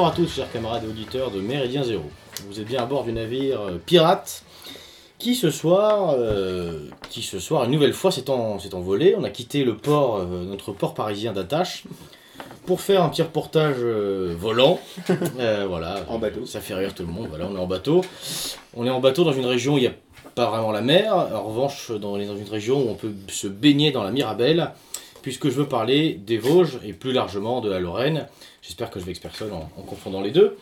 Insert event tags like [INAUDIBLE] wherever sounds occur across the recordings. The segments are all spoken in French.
Bonsoir à tous, chers camarades et auditeurs de Méridien Zéro. Vous êtes bien à bord du navire euh, pirate qui ce soir, euh, qui ce soir, une nouvelle fois, s'est en- s'est envolé. On a quitté le port, euh, notre port parisien d'attache, pour faire un petit reportage euh, volant. [LAUGHS] Voilà. En bateau. Ça fait rire tout le monde. Voilà, on est en bateau. On est en bateau dans une région où il n'y a pas vraiment la mer. En revanche, dans, on est dans une région où on peut se baigner dans la Mirabelle, puisque je veux parler des Vosges et plus largement de la Lorraine. J'espère que je vexe personne en, en confondant les deux.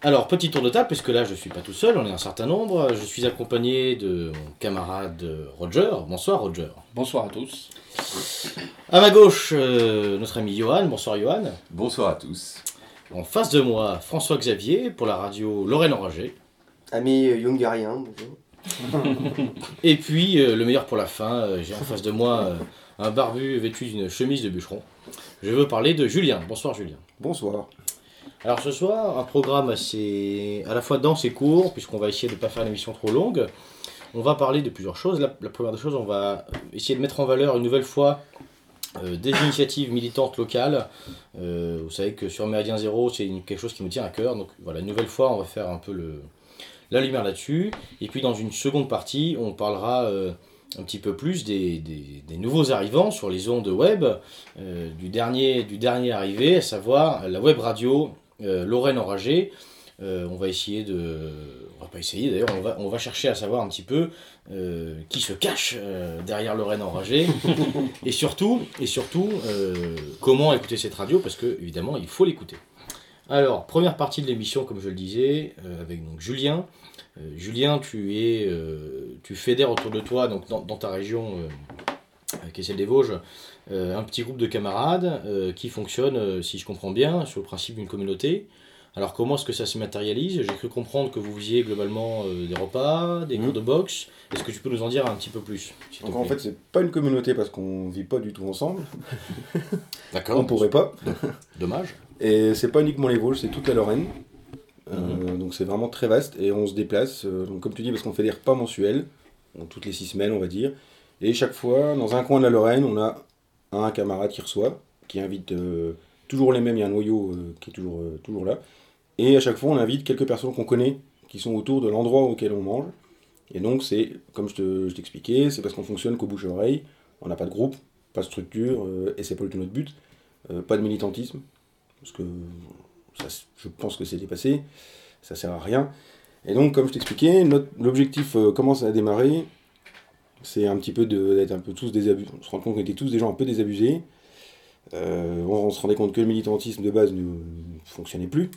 Alors, petit tour de table, puisque là je suis pas tout seul, on est un certain nombre. Je suis accompagné de mon camarade Roger. Bonsoir Roger. Bonsoir à tous. À ma gauche, euh, notre ami Johan. Bonsoir Johan. Bonsoir à tous. En face de moi, François Xavier pour la radio Lorraine Enragée. Ami euh, Jungarien, bonjour. [LAUGHS] Et puis, euh, le meilleur pour la fin, euh, j'ai en face de moi euh, un barbu vêtu d'une chemise de bûcheron. Je veux parler de Julien. Bonsoir Julien. Bonsoir. Alors ce soir, un programme assez à la fois dense et court, puisqu'on va essayer de ne pas faire une émission trop longue. On va parler de plusieurs choses. La, première des choses, on va essayer de mettre en valeur une nouvelle fois euh, des initiatives militantes locales. Euh, vous savez que sur Méridien Zéro, c'est quelque chose qui nous tient à cœur. Donc voilà, une nouvelle fois, on va faire un peu le, la lumière là-dessus. Et puis dans une seconde partie, on parlera euh, un petit peu plus des, des- des nouveaux arrivants sur les ondes web, euh, du, dernier, du dernier arrivé, à savoir la web radio euh, Lorraine Enragée. Euh, on va essayer de. On va pas essayer d'ailleurs, on va, on va chercher à savoir un petit peu qui se cache derrière Lorraine Enragée. [LAUGHS] et surtout, et surtout comment écouter cette radio, parce que évidemment, il faut l'écouter. Alors, première partie de l'émission, comme je le disais, avec donc Julien. Euh, Julien, tu es, euh, tu fédères autour de toi, donc dans, dans ta région, euh, qui est celle des Vosges, un petit groupe de camarades qui fonctionne, si je comprends bien, sur le principe d'une communauté. Alors comment est-ce que ça se matérialise? J'ai cru comprendre que vous faisiez globalement des repas, des cours de boxe. Est-ce que tu peux nous en dire un petit peu plus Donc en fait, c'est pas une communauté parce qu'on vit pas du tout ensemble. [LAUGHS] D'accord. On pourrait pas. Dommage. Et c'est pas uniquement les Vosges, c'est toute la Lorraine. Euh, donc c'est vraiment très vaste et on se déplace. euh, donc comme tu dis, parce qu'on fait des repas mensuels, donc toutes les six semaines, on va dire. Et chaque fois, dans un coin de la Lorraine, on a un camarade qui reçoit, qui invite euh, toujours les mêmes. Il y a un noyau qui est toujours, toujours là. Et à chaque fois, on invite quelques personnes qu'on connaît, qui sont autour de l'endroit auquel on mange. Et donc c'est, comme je te- je t'expliquais, c'est parce qu'on fonctionne qu'au bouche-oreille. On n'a pas de groupe, pas de structure, et c'est pas du tout notre but. Pas de militantisme, parce que je pense que c'est dépassé, ça sert à rien. Et donc, comme je t'expliquais, l'objectif euh, commence à démarrer, c'est un petit peu d'être un peu tous désabusés. On se rend compte qu'on était tous des gens un peu désabusés. Euh, on, se rendait compte que le militantisme de base ne, ne fonctionnait plus,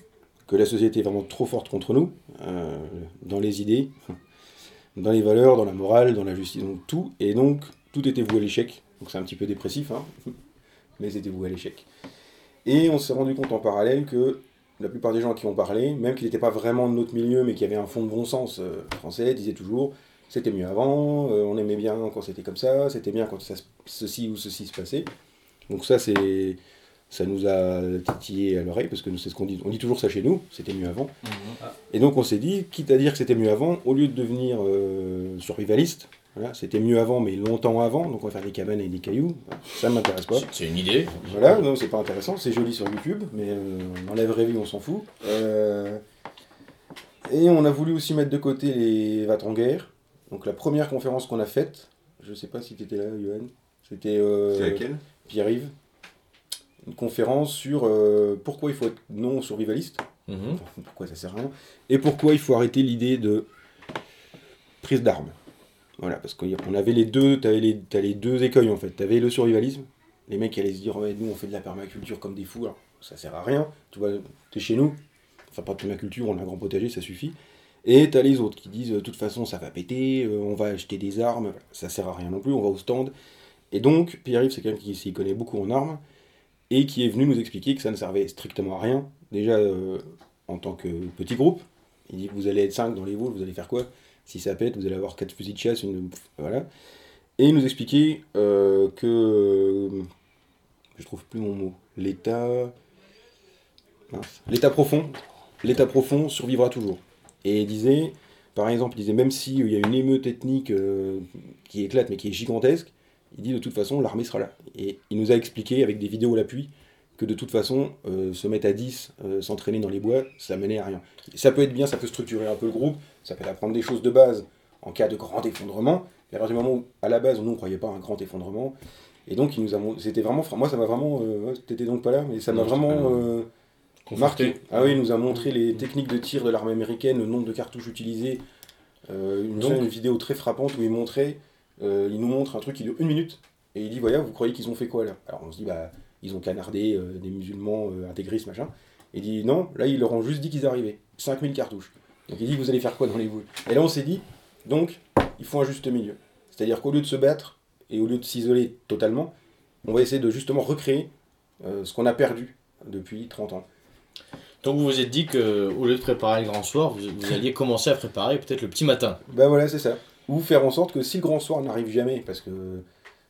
que la société est vraiment trop forte contre nous, euh, dans les idées, [LAUGHS] dans les valeurs, dans la morale, dans la justice, donc tout. Et donc, tout était voué à l'échec. Donc c'est un petit peu dépressif, hein, [LAUGHS] mais c'était voué à l'échec. Et on s'est rendu compte en parallèle que la plupart des gens qui on parlait, même qu'ils n'étaient pas vraiment de notre milieu, mais qui avaient un fond de bon sens euh, français, disaient toujours c'était mieux avant, euh, on aimait bien quand c'était comme ça, c'était bien quand ça, ceci ou ceci se passait. Donc ça, c'est, ça nous a titillé à l'oreille, parce que nous, c'est ce qu'on dit. On dit toujours ça chez nous, c'était mieux avant. Et donc on s'est dit, quitte à dire que c'était mieux avant, au lieu de devenir euh, survivaliste, voilà, c'était mieux avant, mais longtemps avant, donc on va faire des cabanes et des cailloux, ça ne m'intéresse pas. C'est- une idée. Voilà, non, c'est pas intéressant, c'est joli sur YouTube, mais euh, dans la vraie vie, on s'en fout. Euh, et on a voulu aussi mettre de côté les va en guerre. Donc la première conférence qu'on a faite, je sais pas si tu étais là, Johan, c'était euh, C'est laquelle? Pierre-Yves. Une conférence sur euh, pourquoi il faut être non survivaliste, Mhm. pourquoi ça sert à rien, et pourquoi il faut arrêter l'idée de prise d'armes. Voilà, parce qu'on avait les deux, t'avais les, les deux écueils en fait. T'avais le survivalisme, les mecs allaient se dire ouais, nous on fait de la permaculture comme des fous, ça sert à rien. Tu vois, t'es chez nous, enfin pas de permaculture, on a un grand potager, ça suffit. Et t'as les autres qui disent de toute façon ça va péter, euh, on va acheter des armes, ça sert à rien non plus, on va au stand. Et donc Pierre-Yves c'est quelqu'un qui s'y connaît beaucoup en armes et qui est venu nous expliquer que ça ne servait strictement à rien. Déjà euh, en tant que petit groupe, il dit vous allez être 5 dans les Vosges, vous allez faire quoi? Si ça pète, vous allez avoir 4 fusils de chasse, une... voilà. Et il nous expliquait euh, que. euh, je trouve plus mon mot. L'État. L'État profond. L'État profond survivra toujours. Et il disait, par exemple, il disait même s'il y a une émeute ethnique euh, qui éclate mais qui est gigantesque, il dit de toute façon l'armée sera là. Et il nous a expliqué avec des vidéos à l'appui que de toute façon, euh, se mettre à 10, euh, s'entraîner dans les bois, ça menait à rien. Ça peut être bien, ça peut structurer un peu le groupe, ça peut apprendre des choses de base en cas de grand effondrement. Et à partir du moment où, à la base, nous, on ne croyait pas à un grand effondrement. Et donc, il nous a, c'était vraiment, moi, ça m'a vraiment, euh, t'étais donc pas là, mais ça m'a vraiment euh, marqué. Ah oui, il nous a montré les techniques de tir de l'armée américaine, le nombre de cartouches utilisées. Euh, une, Donc- une vidéo très frappante où il montrait, euh, il nous montre un truc qui dure une minute et il dit voilà, vous croyez qu'ils ont fait quoi là? Alors on se dit bah ils ont canardé des musulmans intégristes machin. Et il dit non, là ils leur ont juste dit qu'ils arrivaient, 5000 cartouches. Donc il dit vous allez faire quoi dans les boules Et là on s'est dit donc il faut un juste milieu. C'est-à-dire qu'au lieu de se battre et au lieu de s'isoler totalement, on va essayer de justement recréer euh, ce qu'on a perdu depuis 30 ans. Donc vous vous êtes dit que au lieu de préparer le grand soir, vous, vous alliez commencer à préparer peut-être le petit matin. Bah voilà, c'est ça. Ou faire en sorte que si le grand soir n'arrive jamais, parce que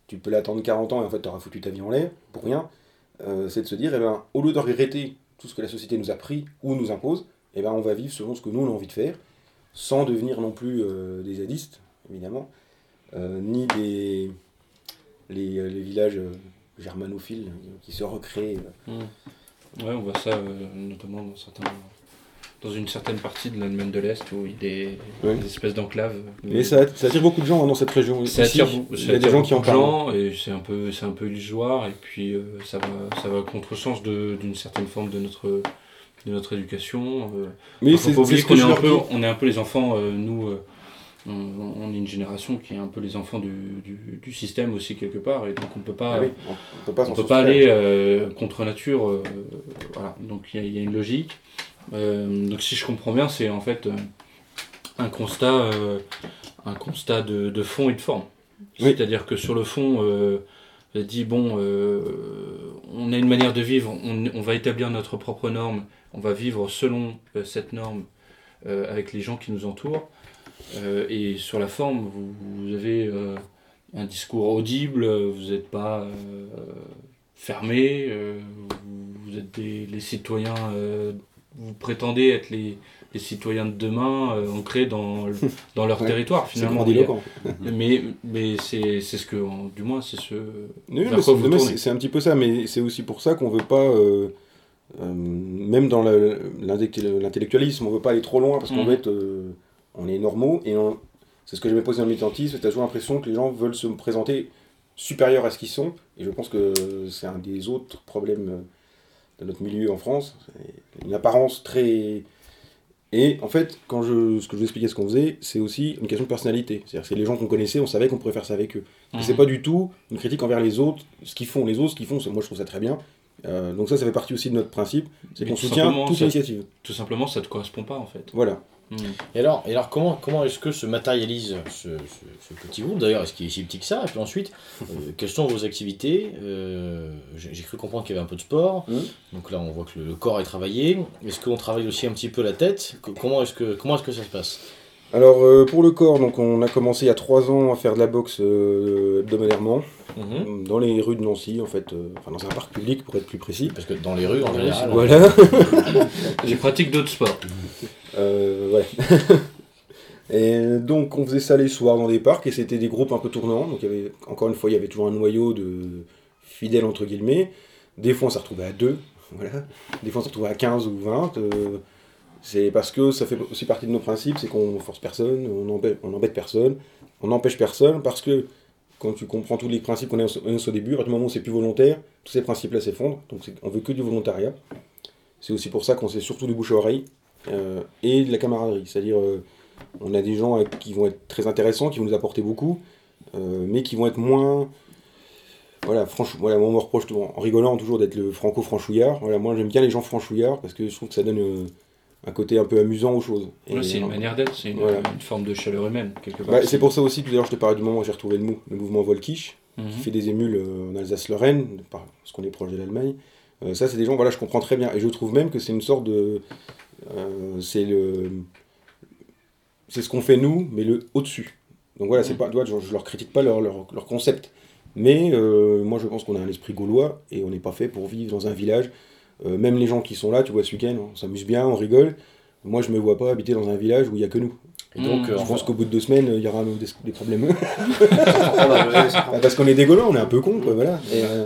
tu peux l'attendre 40 ans et en fait t'auras foutu ta vie en l'air, pour rien, euh, c'est de se dire, eh ben, au lieu de regretter tout ce que la société nous a pris ou nous impose, eh ben, on va vivre selon ce que nous on a envie de faire, sans devenir non plus euh, des zadistes, évidemment, euh, ni des les, euh, les villages germanophiles qui se recréent. euh. Ouais, on voit ça notamment dans, certains, dans une certaine partie de l'Allemagne de l'Est où il y a des, espèces d'enclaves. Mais ça, ça attire beaucoup de gens hein, dans cette région. Ça Ici, attire, il y a des gens qui en parlent. et c'est un peu c'est un peu illusoire et puis euh, ça va ça va contresens de d'une certaine forme de notre de notre éducation. euh. Mais c'est c'est qu'on est je un peu on est un peu les enfants euh, nous euh, on, on est une génération qui est un peu les enfants du, du, du système aussi quelque part et donc on peut pas Ah oui, on peut pas on s'en peut pas soustraire. aller euh, contre nature euh, voilà donc il y, a- il y a une logique Euh, donc si je comprends bien c'est en fait un constat un constat de, de fond et de forme Oui. c'est-à-dire que sur le fond dit bon on a une manière de vivre on, on va établir notre propre norme on va vivre selon euh, cette norme euh, avec les gens qui nous entourent Euh, et sur la forme vous, vous avez un discours audible, vous n'êtes pas fermé, vous, êtes des, les citoyens, vous prétendez être les, les citoyens de demain, euh, ancrés dans, le- [LAUGHS] dans leur Ouais, territoire C'est finalement. grandiloquent. [LAUGHS] Mais, mais c'est c'est ce que, du moins, c'est ce. C'est- c'est c'est un petit peu ça, mais c'est aussi pour ça qu'on veut pas, euh, euh, même dans l'intellectualisme, on veut pas aller trop loin parce qu'on Mhm. être, euh, on est normaux et c'est ce que j'aimais poser dans le militantisme, c'est toujours l'impression que les gens veulent se présenter supérieurs à ce qu'ils sont, et je pense que c'est un des autres problèmes euh, de notre milieu en France, une apparence très... Et en fait, quand je, ce que je vous expliquais ce qu'on faisait, c'est aussi une question de personnalité. C'est-à-dire que c'est les gens qu'on connaissait, on savait qu'on pourrait faire ça avec eux. Et C'est Mhm. pas du tout une critique envers les autres, ce qu'ils font. Les autres, ce qu'ils font, moi je trouve ça très bien. Euh, donc ça, ça fait partie aussi de notre principe, c'est qu'on tout soutient toute ça- initiative. Tout simplement, ça ne te correspond pas en fait. Voilà. Mhm. Et alors, et alors comment, comment est-ce que se matérialise ce, ce- ce petit groupe? D'ailleurs, est-ce qu'il est si petit que ça? Et puis ensuite, [LAUGHS] euh, quelles sont vos activités? Euh, J'ai cru comprendre qu'il y avait un peu de sport. Mhm. Donc là, on voit que le, le corps est travaillé. Est-ce qu'on travaille aussi un petit peu la tête? Co- Comment est-ce que, comment est-ce que ça se passe? Alors euh, pour le corps, donc on a commencé il y a trois ans à faire de la boxe euh, hebdomadairement Mhm. dans les rues de Nancy, en fait, euh, enfin dans un parc public pour être plus précis. Parce que dans les rues, en général, Voilà. [LAUGHS] J'ai pratique d'autres sports. Ouais. [LAUGHS] et donc on faisait ça les soirs dans des parcs et c'était des groupes un peu tournants. Donc il y avait, encore une fois, il y avait toujours un noyau de fidèles entre guillemets. Des fois on s'est retrouvé à deux, voilà. Des fois on s'est retrouvé à 15 ou 20. C'est parce que ça fait aussi partie de nos principes, c'est qu'on force personne, on embête, on embête personne, on n'empêche personne parce que quand tu comprends tous les principes qu'on a au début, à partir du moment où c'est plus volontaire, tous ces principes-là s'effondrent. Donc on veut que du volontariat. C'est aussi pour ça qu'on sait surtout du bouche à oreille euh, et de la camaraderie. C'est-à-dire, euh, on a des gens qui vont être très intéressants, qui vont nous apporter beaucoup, euh, mais qui vont être moins. Voilà, franch... voilà, moi, on me reproche en rigolant toujours d'être le franco-franchouillard. Voilà, moi j'aime bien les gens franchouillards parce que je trouve que ça donne euh, un côté un peu amusant aux choses. Ouais, c'est une manière d'être, c'est une, voilà. une forme de chaleur humaine, quelque part. bah, c'est pour ça aussi, à l'heure, je te parlais du moment où j'ai retrouvé le, mou, le mouvement Volkisch, Mhm. qui fait des émules euh, en Alsace-Lorraine, par- parce qu'on est proche de l'Allemagne. Euh, ça, c'est des gens, voilà, je comprends très bien. Et je trouve même que c'est une sorte de. euh, c'est le. C'est ce qu'on fait nous, mais le au-dessus. Donc voilà, c'est Mhm. pas, je, je leur critique pas leur, leur, leur concept. Mais euh, moi, je pense qu'on a un esprit gaulois et on n'est pas fait pour vivre dans un village. Euh, même les gens qui sont là, tu vois, ce week-end, on s'amuse bien, on rigole. Moi, je me vois pas habiter dans un village où il y a que nous. Et donc, euh, Je en pense qu'au bout de deux semaines, il y aura des, des problèmes. [LAUGHS] Ah Parce qu'on est Gaulois, on est un peu cons, quoi, voilà. Et, euh,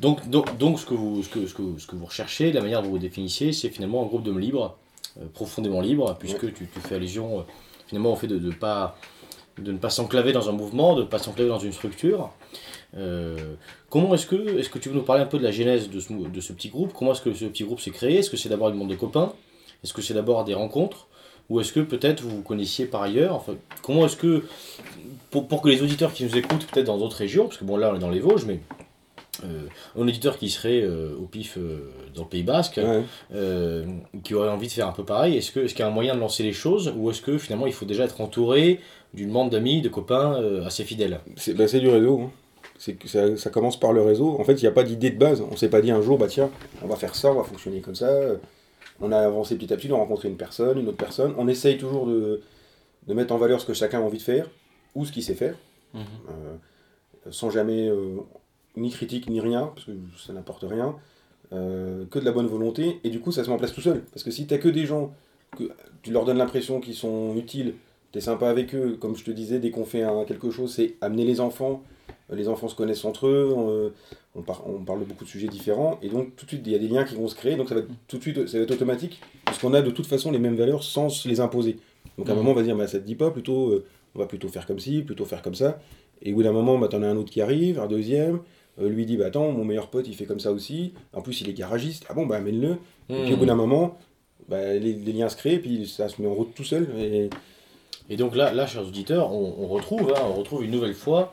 Donc, donc, donc ce, que vous, ce, que, ce, que, ce que vous recherchez, la manière dont vous définissez, c'est finalement un groupe d'hommes libres, euh, profondément libres, puisque tu, tu fais allusion finalement au fait de, de, pas, de ne pas s'enclaver dans un mouvement, de ne pas s'enclaver dans une structure. Euh, comment est-ce que, est que tu veux nous parler un peu de la genèse de ce, de ce petit groupe? Comment est-ce que ce petit groupe s'est créé? Est-ce que c'est d'abord une bande de copains? Est-ce que c'est d'abord des rencontres? Ou est-ce que peut-être vous vous connaissiez par ailleurs? Enfin, Comment est-ce que, pour, pour que les auditeurs qui nous écoutent peut-être dans d'autres régions, parce que bon là on est dans les Vosges, mais euh, un auditeur qui serait euh, au pif dans le Pays Basque, Ouais. qui aurait envie de faire un peu pareil, est-ce que- est-ce qu'il y a un moyen de lancer les choses? Ou est-ce que finalement il faut déjà être entouré d'une bande d'amis, de copains assez fidèles? C'est c'est du réseau. hein. C'est que ça, ça commence par le réseau. En fait, il n'y a pas d'idée de base. On s'est pas dit un jour, bah tiens, on va faire ça, on va fonctionner comme ça. On a avancé petit à petit, on a rencontré une personne, une autre personne. On essaye toujours de, de mettre en valeur ce que chacun a envie de faire ou ce qu'il sait faire, Mhm. euh, sans jamais euh, ni critique ni rien, parce que ça n'apporte rien, euh, que de la bonne volonté. Et du coup, ça se met en place tout seul. Parce que si tu que des gens, que tu leur donnes l'impression qu'ils sont utiles, tu es sympa avec eux, comme je te disais, dès qu'on fait un- quelque chose, c'est amener les enfants. Euh, Les enfants se connaissent entre eux, on, euh, on, par- on parle de beaucoup de sujets différents, et donc tout de suite il y a des liens qui vont se créer, donc ça va être, tout de suite ça va être automatique, puisqu'on a de toute façon les mêmes valeurs sans se les imposer. Donc à un Mhm. moment on va dire, bah, ça te dit pas, plutôt, euh, on va plutôt faire comme ci, plutôt faire comme ça, et au bout d'un moment, bah, t'en as un autre qui arrive, un deuxième, euh, lui dit, bah attends, mon meilleur pote il fait comme ça aussi, en plus il est garagiste, ah bon, bah amène-le, et puis au bout d'un moment, bah, les, les liens se créent, puis ça se met en route tout seul, et Et donc là, là chers auditeurs, on, on retrouve, hein, on retrouve une nouvelle fois,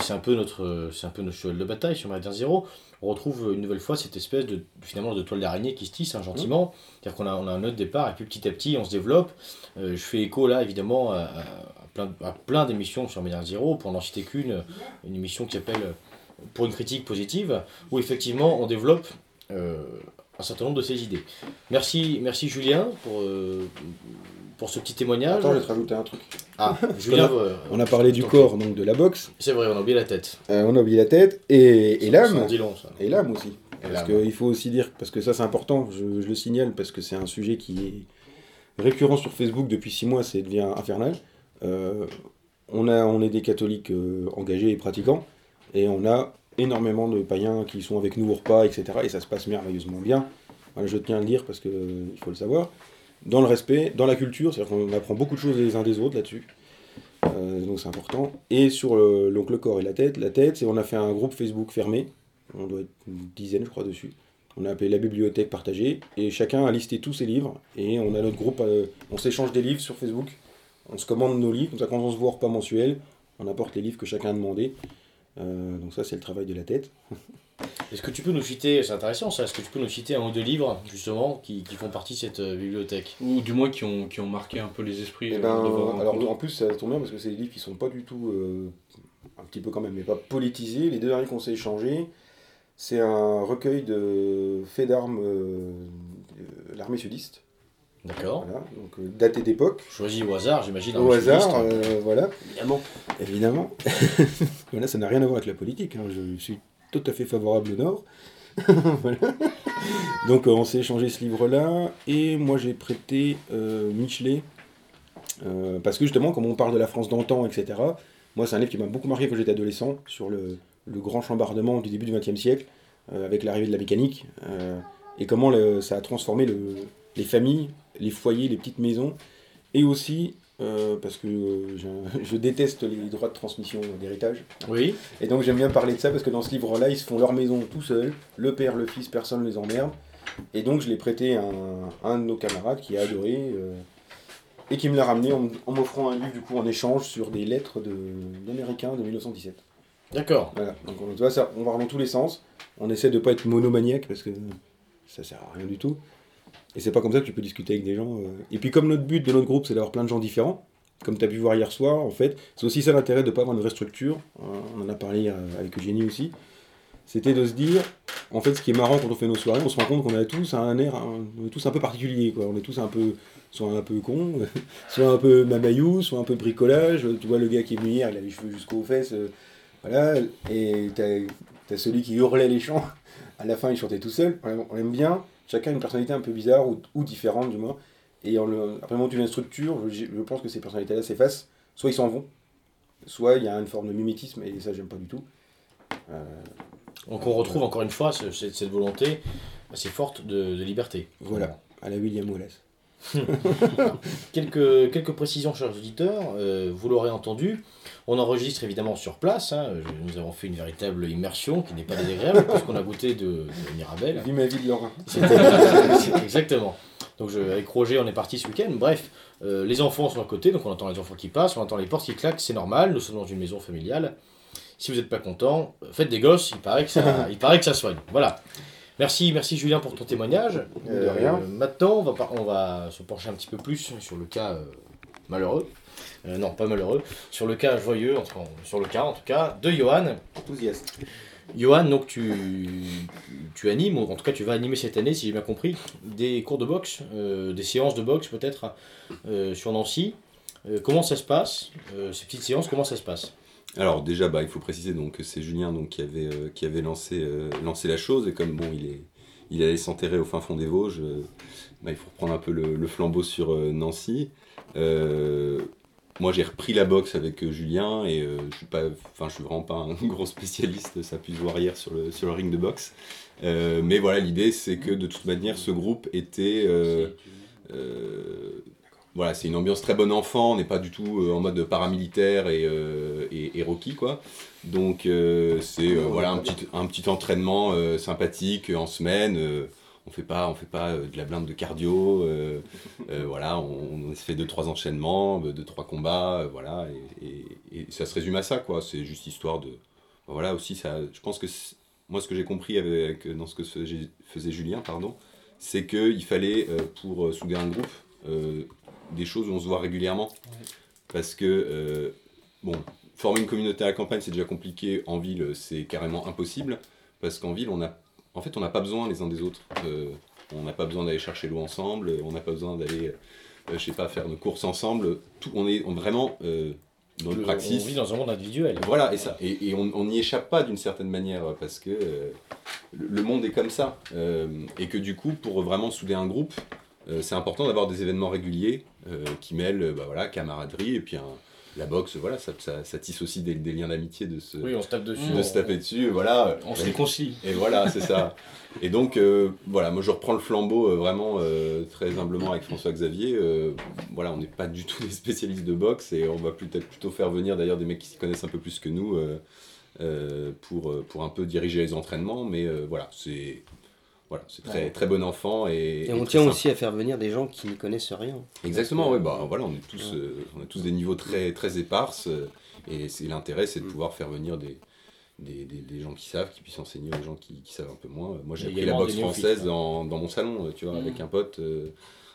c'est un peu notre, euh, c'est un peu notre cheval de bataille sur Méridien Zéro. On retrouve une nouvelle fois cette espèce de finalement de toile d'araignée qui se tisse hein, gentiment. C'est-à-dire qu'on a, on a un autre départ et puis petit à petit on se développe. Euh, je fais écho là évidemment à, plein, à plein d'émissions sur Méridien Zéro. Pour n'en citer qu'une, une émission qui s'appelle euh, Pour une critique positive, où effectivement on développe euh, un certain nombre de ces idées. Merci, merci Julien pour, euh, pour ce petit témoignage. attends, je vais te rajouter un truc. Ah, [LAUGHS] Julien, euh, On a parlé du corps, donc de la boxe, c'est vrai, on a oublié la tête. euh, on a oublié la tête, et, et l'âme, et l'âme aussi. Et Parce qu'il faut aussi dire, parce que ça c'est important, je, je le signale, parce que c'est un sujet qui est récurrent sur Facebook depuis six mois, ça devient infernal. Euh, on, a, on est des catholiques euh, engagés et pratiquants, et on a énormément de païens qui sont avec nous au repas, etc. Et ça se passe merveilleusement bien. Voilà, je tiens à le dire parce qu'il faut le savoir. Dans le respect, dans la culture, c'est-à-dire qu'on apprend beaucoup de choses les uns des autres là-dessus. Euh, donc c'est important. Et sur le, donc le corps et la tête, la tête, c'est on a fait un groupe Facebook fermé. On doit être une dizaine, je crois, dessus. On a appelé la bibliothèque partagée et chacun a listé tous ses livres. Et on a notre groupe, euh, on s'échange des livres sur Facebook. On se commande nos livres, comme ça quand on se voit repas mensuel, on apporte les livres que chacun a demandé. Euh, donc ça c'est le travail de la tête. [LAUGHS] Est-ce que tu peux nous citer, c'est intéressant ça, est-ce que tu peux nous citer un ou deux livres justement qui, qui font partie de cette euh, bibliothèque? Ou du moins qui ont, qui ont marqué un peu les esprits. Eh euh, ben, alors en plus ça tombe bien parce que c'est des livres qui sont pas du tout, euh, un petit peu quand même, mais pas politisés. Les deux derniers qu'on s'est échangés, c'est un recueil de faits d'armes euh, de l'armée sudiste, D'accord. voilà, donc euh, daté d'époque, Choisi au hasard, j'imagine. au hasard, euh, voilà, Évidemment. évidemment. [LAUGHS] voilà, ça n'a rien à voir avec la politique, hein, je suis tout à fait favorable au Nord. [LAUGHS] Donc euh, on s'est échangé ce livre-là, et moi j'ai prêté euh, Michelet, euh, parce que justement, comme on parle de la France d'antan, etc., moi c'est un livre qui m'a beaucoup marqué quand j'étais adolescent, sur le, grand chambardement du début du XXe siècle, avec l'arrivée de la mécanique, et comment ça a transformé le- les familles, les foyers, les petites maisons, et aussi, euh, parce que je déteste les droits de transmission d'héritage, Oui. et donc j'aime bien parler de ça parce que dans ce livre-là, ils se font leur maison tout seuls, le père, le fils, personne ne les emmerde. Et donc je l'ai prêté à un, un de nos camarades qui a adoré euh, et qui me l'a ramené en, en m'offrant un livre du coup en échange sur des lettres d'Américains de 1917. D'accord. Voilà, donc on, tu vois, ça, on va dans tous les sens. On essaie de pas être monomaniaque parce que ça sert à rien du tout. Et c'est pas comme ça que tu peux discuter avec des gens. euh. Et puis comme notre but de notre groupe c'est d'avoir plein de gens différents, comme tu as pu voir hier soir, en fait, c'est aussi ça l'intérêt de ne pas avoir une vraie structure. Euh, On en a parlé euh, avec Eugénie aussi. C'était de se dire, en fait, ce qui est marrant quand on fait nos soirées, on se rend compte qu'on a tous un air, on est tous un peu particulier, quoi. On est tous un peu, soit un peu con, [LAUGHS] soit un peu mamayou, soit un peu bricolage. Tu vois le gars qui est venu hier, il a les cheveux jusqu'aux fesses, euh, voilà. Et t'as as celui qui hurlait les chants. À la fin, il chantait tout seul. On aime bien. Chacun a une personnalité un peu bizarre ou, ou différente, du moins. Et on le, après, on une structure. Je, je pense que ces personnalités-là s'effacent. Soit ils s'en vont, soit il y a une forme de mimétisme, et ça, j'aime pas du tout. Euh, Donc on retrouve encore une fois ce- cette, cette volonté assez forte de, de liberté. Voilà, à la William Wallace. [LAUGHS] Quelques, quelques précisions, chers auditeurs. Euh, vous l'aurez entendu, on enregistre évidemment sur place. hein. Je- nous avons fait une véritable immersion qui n'est pas désagréable [LAUGHS] puisqu'on a goûté de, de Mirabelle. Vis ma vie de [LAUGHS] c'est- Exactement. Donc je, avec Roger, on est parti ce week-end. Bref, euh, les enfants sont à côté, donc on entend les enfants qui passent, on entend les portes qui claquent, c'est normal. Nous sommes dans une maison familiale. Si vous n'êtes pas content, faites des gosses. Il paraît que ça, il paraît que ça soigne. Voilà. Merci, merci Julien pour ton témoignage. De rien. Maintenant, on va, par- on va se pencher un petit peu plus sur le cas euh, malheureux. Euh, non, pas malheureux. Sur le cas joyeux, en tout cas, sur le cas en tout cas, de Johan. Enthousiaste. Johan, donc tu, tu animes, ou en tout cas tu vas animer cette année, si j'ai bien compris, des cours de boxe, euh, des séances de boxe peut-être euh, sur Nancy. Euh, comment ça se passe euh, Ces petites séances, comment ça se passe? Alors déjà, bah, il faut préciser donc que c'est Julien donc, qui avait, euh, qui avait lancé, euh, lancé la chose et comme bon, il, est, il allait s'enterrer au fin fond des Vosges, euh, bah, il faut reprendre un peu le, le flambeau sur Nancy. Moi, j'ai repris la boxe avec Julien et je suis pas, enfin, je suis vraiment pas un [LAUGHS] gros spécialiste, ça puisse voir hier sur le, sur le ring de boxe. Mais voilà, l'idée c'est que de toute manière, ce groupe était euh, voilà, c'est une ambiance très bon enfant, on n'est pas du tout euh, en mode paramilitaire et, euh, et, et Rocky, quoi. Donc, euh, c'est voilà, un, petit, un petit entraînement sympathique en semaine. on fait pas, on fait pas de la blinde de cardio. voilà, on, fait deux, trois enchaînements, deux, trois combats, voilà. Et, et- ça se résume à ça, quoi. C'est juste histoire de. Voilà, aussi, ça, je pense que moi, ce que j'ai compris avec, dans ce que faisait Julien, pardon, c'est qu'il fallait, pour souder un groupe, des choses où on se voit régulièrement. Parce que, euh, bon, former une communauté à la campagne, c'est déjà compliqué. En ville, c'est carrément impossible. Parce qu'en ville, on a, en fait, on n'a pas besoin les uns des autres. Euh, on n'a pas besoin d'aller chercher l'eau ensemble. On n'a pas besoin d'aller, euh, je sais pas, faire nos courses ensemble. Tout, on est on- vraiment dans le Le- praxis. On vit dans un monde individuel. Voilà, et, ça, et, et on n'y échappe pas d'une certaine manière, parce que euh, le le monde est comme ça. Euh, et que du coup, pour vraiment souder un groupe, euh, c'est important d'avoir des événements réguliers euh, qui mêlent euh, bah, voilà, camaraderie, et puis un- la boxe, voilà, ça, ça, ça tisse aussi des, des liens d'amitié de se, Oui, on se tape dessus. de on- se taper dessus, voilà. On se réconcilie. Et voilà, c'est ça. Et donc, euh, voilà, moi je reprends le flambeau euh, vraiment euh, très humblement avec François-Xavier. Voilà, on n'est pas du tout des spécialistes de boxe et on va peut-être plutôt faire venir d'ailleurs des mecs qui s'y connaissent un peu plus que nous pour, pour un peu diriger les entraînements. Mais voilà, c'est voilà, c'est très, très bon enfant. Et, Et on tient aussi à faire venir des gens qui n'y connaissent rien. Exactement, ouais, bah voilà, on est tous, euh, on a tous des niveaux très, très éparses, euh, et c'est l'intérêt, c'est de Mm. pouvoir faire venir des, des, des, des gens qui savent, qui puissent enseigner aux gens qui, qui savent un peu moins. Moi, j'ai appris la boxe française hein. dans, dans mon salon, euh, tu vois, Mm. avec un pote, euh,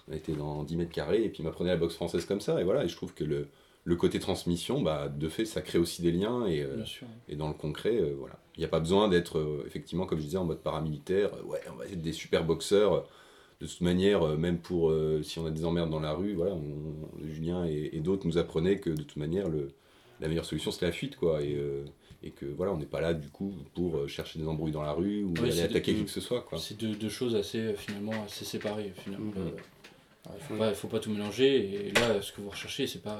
on était dans 10 mètres carrés, et puis il m'apprenait la boxe française comme ça, et voilà, et je trouve que le, le côté transmission, bah, de fait, ça crée aussi des liens, et, euh, et dans le concret, euh, voilà. Il n'y a pas besoin d'être, euh, effectivement, comme je disais, en mode paramilitaire. ouais, on va être des super boxeurs. De toute manière, même pour si on a des emmerdes dans la rue, voilà, on- Julien et, et d'autres nous apprenaient que de toute manière, le, la meilleure solution, c'est la fuite, quoi. Et, et que voilà, on n'est pas là, du coup, pour chercher des embrouilles dans la rue ou Ouais, aller attaquer qui que ce soit, quoi. C'est deux, deux choses assez, finalement, assez séparées. Finalement. Mhm. Euh, Il faut faut pas tout mélanger. Et là, ce que vous recherchez, c'est pas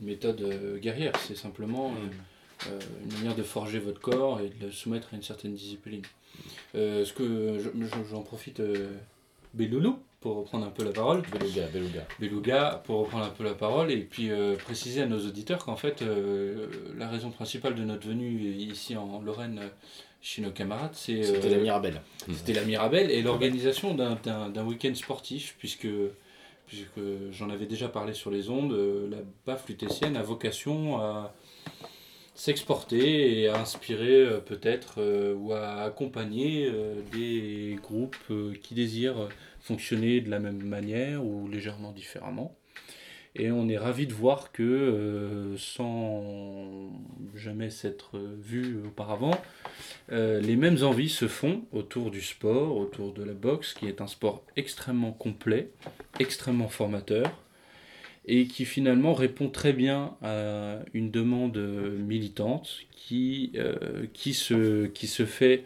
une méthode euh, guerrière, c'est simplement euh, euh, une manière de forger votre corps et de le soumettre à une certaine discipline. Euh, ce que je- je- j'en profite, Beloulou, pour reprendre un peu la parole. Beluga, Beluga. Beluga pour reprendre un peu la parole et puis préciser à nos auditeurs qu'en fait la raison principale de notre venue ici en Lorraine chez nos camarades c'est C'était euh, la Mirabelle. c'était la Mirabelle et l'organisation d'un week-end sportif puisque puisque j'en avais déjà parlé sur les ondes euh, la baffe lutétienne a vocation à s'exporter et à inspirer euh, peut-être euh, ou à accompagner des groupes qui désirent fonctionner de la même manière ou légèrement différemment. Et on est ravi de voir que euh, sans jamais s'être vu auparavant, euh, les mêmes envies se font autour du sport, autour de la boxe, qui est un sport extrêmement complet, extrêmement formateur, et qui finalement répond très bien à une demande militante qui, euh, qui, se, qui se fait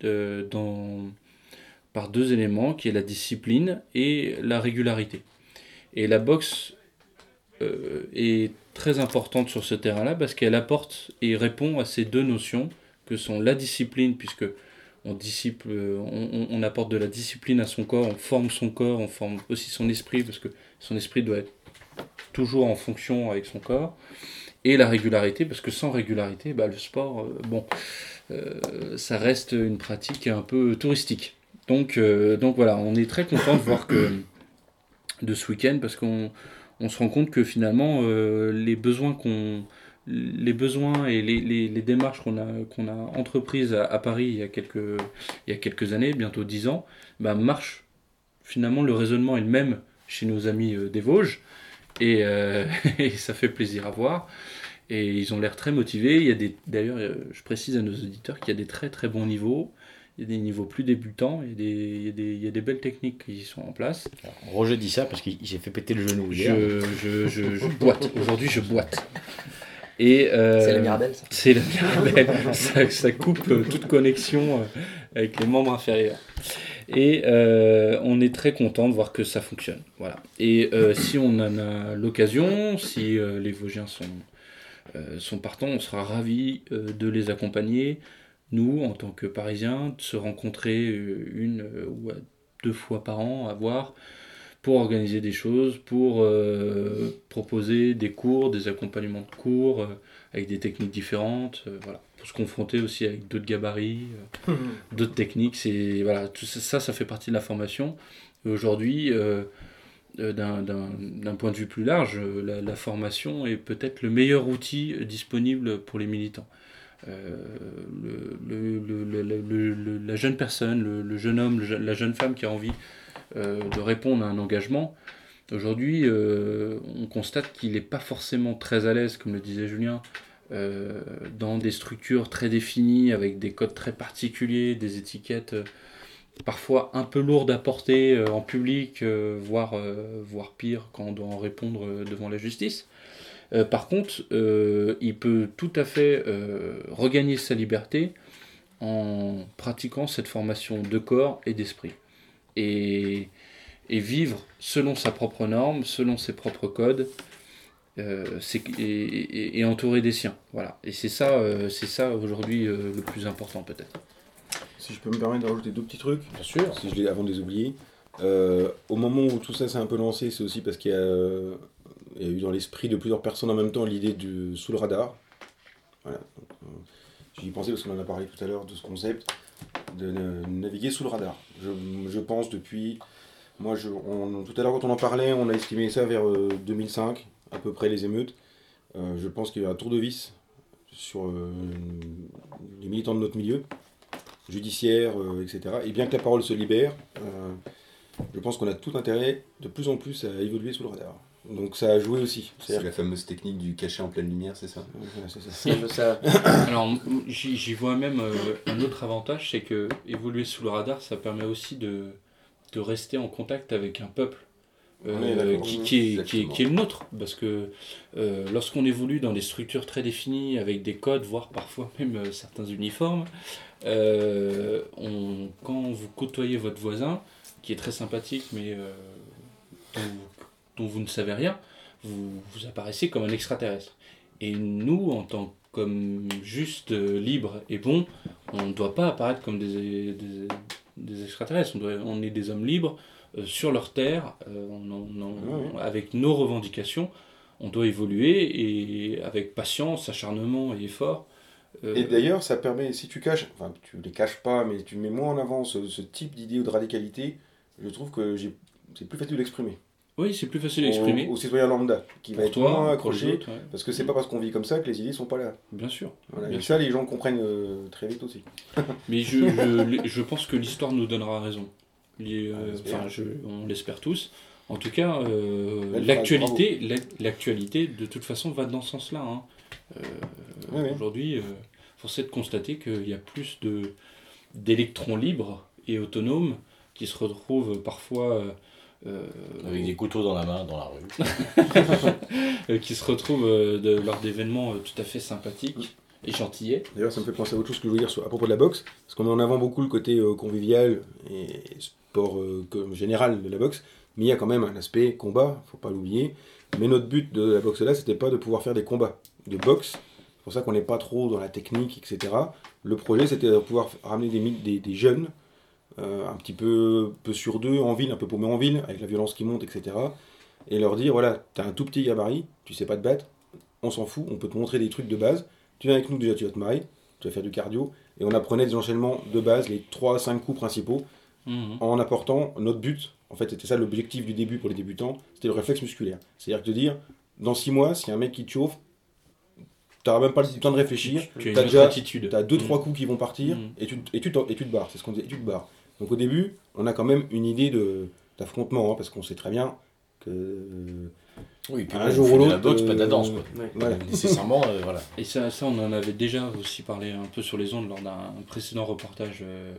dans, par deux éléments, qui est la discipline et la régularité. Et la boxe euh, est très importante sur ce terrain-là parce qu'elle apporte et répond à ces deux notions que sont la discipline, puisque on, disciple, on, on- apporte de la discipline à son corps, on forme son corps, on forme aussi son esprit, parce que son esprit doit être toujours en fonction avec son corps. Et la régularité, parce que sans régularité, bah, le sport, euh, bon, euh, ça reste une pratique un peu touristique. Donc, euh, donc voilà, on est très content de voir que de ce week-end, parce qu'on on se rend compte que finalement, euh, les besoins qu'on les besoins et les, les, démarches qu'on a, a entreprises à, Paris il y, a quelques, il y a quelques années, bientôt dix ans, bah, marchent. Finalement, le raisonnement est le même chez nos amis euh, des Vosges. Et, euh, [LAUGHS] et ça fait plaisir à voir. Et ils ont l'air très motivés. Il y a des, d'ailleurs, je précise à nos auditeurs qu'il y a des très très bons niveaux. Il y a des niveaux plus débutants. Il y a des, il y a des, il y a des belles techniques qui sont en place. Alors, Roger dit ça parce qu'il il s'est fait péter le genou hier. Je, je, je, je [LAUGHS] boite. Aujourd'hui, je boite. Et, euh, C'est la Mirabelle, ça. c'est la Mirabelle. [LAUGHS] ça, ça coupe euh, toute connexion euh, avec les membres inférieurs. Et euh, on est très content de voir que ça fonctionne. Voilà. Et euh, si on en a l'occasion, si euh, les Vosgiens sont, euh, sont partants, on sera ravis euh, de les accompagner, nous, en tant que Parisiens, de se rencontrer euh, une euh, ou deux fois par an, à voir, pour organiser des choses, pour euh, proposer des cours, des accompagnements de cours, avec des techniques différentes, voilà. Pour se confronter aussi avec d'autres gabarits, d'autres techniques, voilà, tout ça, ça, fait partie de la formation. Aujourd'hui, d'un- point de vue plus large, la, formation est peut-être le meilleur outil disponible pour les militants. Euh, le, le- le- la jeune personne, le, jeune homme, la jeune femme qui a envie euh, de répondre à un engagement, aujourd'hui, euh, on constate qu'il n'est pas forcément très à l'aise, comme le disait Julien, dans des structures très définies, avec des codes très particuliers, des étiquettes parfois un peu lourdes à porter en public, voire, voire pire quand on doit en répondre devant la justice. Euh, par contre, euh, il peut tout à fait euh, regagner sa liberté en pratiquant cette formation de corps et d'esprit. Et, et vivre selon sa propre norme, selon ses propres codes, euh, et, et, et entourer des siens. Voilà. Et c'est ça, euh, c'est ça aujourd'hui euh, le plus important peut-être. Si je peux me permettre de rajouter deux petits trucs, Bien sûr. si je les, avant de les oublier. Euh, au moment où tout ça s'est un peu lancé, c'est aussi parce qu'il y, a, euh, il y a eu dans l'esprit de plusieurs personnes en même temps l'idée du sous le radar. Voilà. Euh, J'y ai pensé parce qu'on en a parlé tout à l'heure de ce concept de na- naviguer sous le radar. Je, pense depuis. Moi, tout à l'heure, quand on en parlait, on a estimé ça vers euh, 2005, à peu près les émeutes. Euh, je pense qu'il y a un tour de vis sur euh, les militants de notre milieu judiciaire, euh, etc. Et bien que la parole se libère, euh, je pense qu'on a tout intérêt de plus en plus à évoluer sous le radar. Donc ça a joué aussi. C'est la fameuse technique du cachet en pleine lumière, c'est ça? [COUGHS] Alors, j'y vois même euh, un autre avantage, c'est que évoluer sous le radar, ça permet aussi de, de rester en contact avec un peuple euh, qui, qui, est, qui, est, Exactement. qui est le nôtre. Parce que euh, lorsqu'on évolue dans des structures très définies, avec des codes, voire parfois [LAUGHS] même euh, certains uniformes, euh, on, quand vous côtoyez votre voisin, qui est très sympathique, mais euh, dont, dont vous ne savez rien, vous, vous apparaissez comme un extraterrestre. Et nous, en tant comme juste euh, libre et bon, on ne doit pas apparaître comme des, des, des extraterrestres. On, doit, on est des hommes libres euh, sur leur terre, euh, on en- on- Ouais. avec nos revendications. On doit évoluer et avec patience, acharnement et effort. euh, Et d'ailleurs, ça permet, si tu caches, enfin tu les caches pas, mais tu mets moins en avant ce, ce type d'idée ou de radicalité, je trouve que c'est plus facile d'exprimer. Oui, c'est plus facile à exprimer. Au, au citoyen lambda, qui va Pour être toi, moins accroché, ouais. parce que c'est pas parce qu'on vit comme ça que les idées sont pas là. bien sûr. Voilà. Bien Et ça, les gens comprennent euh, très vite aussi. [LAUGHS] Mais je, je, je pense que l'histoire nous donnera raison. Les, euh, Ah, je- on l'espère tous. En tout cas, euh, l'actualité, l'ac- l'actualité, de toute façon, va dans ce sens-là. hein. Euh, Oui, oui. Aujourd'hui, euh, force est de constater qu'il y a plus de d'électrons libres et autonomes qui se retrouvent parfois, euh, Avec des couteaux dans la main, dans la rue. [LAUGHS] euh, qui se retrouvent euh, de- lors d'événements euh, tout à fait sympathiques et gentillets. D'ailleurs, ça me fait penser à autre chose que je voulais dire sur- à propos de la boxe, parce qu'on met en avant beaucoup le côté euh, convivial et sport euh, général de la boxe, mais il y a quand même un aspect combat, faut pas l'oublier. Mais notre but de la boxe là, c'était pas de pouvoir faire des combats de boxe pour ça qu'on n'est pas trop dans la technique, etc. Le projet, c'était de pouvoir ramener des, mi- des, des jeunes, euh, un petit peu, peu sur deux, en ville, un peu paumés en ville, avec la violence qui monte, etc. Et leur dire, voilà, t'as un tout petit gabarit, tu sais pas te battre, on s'en fout, on peut te montrer des trucs de base. Tu viens avec nous, déjà tu vas te marier, tu vas faire du cardio. Et on apprenait des enchaînements de base, les 3-5 coups principaux, Mhm. en apportant notre but. En fait, c'était ça l'objectif du début pour les débutants, c'était le réflexe musculaire. C'est-à-dire que de dire, dans 6 mois, si y a un mec qui te chauffe, t'auras même pas le temps de réfléchir, Tu as déjà- autre attitude. t'as 2-3 Mhm. coups qui vont partir, Mhm. et, tu, et, tu, et tu te barres. C'est ce qu'on dit, et tu te barres. Donc au début, on a quand même une idée de, d'affrontement, hein, parce qu'on sait très bien que... Oui, puis Un jour ou l'autre, la boxe, pas de la euh, danse, quoi. Ouais. Voilà. Nécessairement, euh, voilà. Et ça, ça, on en avait déjà aussi parlé un peu sur les ondes lors d'un précédent reportage euh,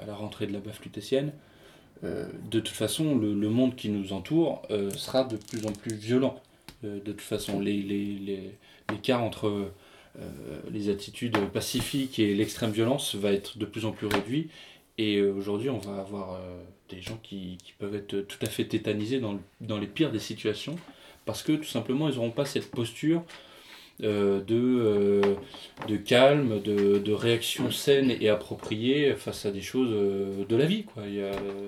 à la rentrée de la baffe lutétienne. Euh, de toute façon, le, le monde qui nous entoure euh, sera de plus en plus violent. Euh, de toute façon, les, les, les- l'écart entre euh, les attitudes pacifiques et l'extrême violence va être de plus en plus réduit. Et euh, aujourd'hui, on va avoir euh, des gens qui, qui peuvent être tout à fait tétanisés dans, dans les pires des situations parce que tout simplement, ils n'auront pas cette posture euh, de, de calme, de, de réaction saine et appropriée face à des choses de la vie. Quoi.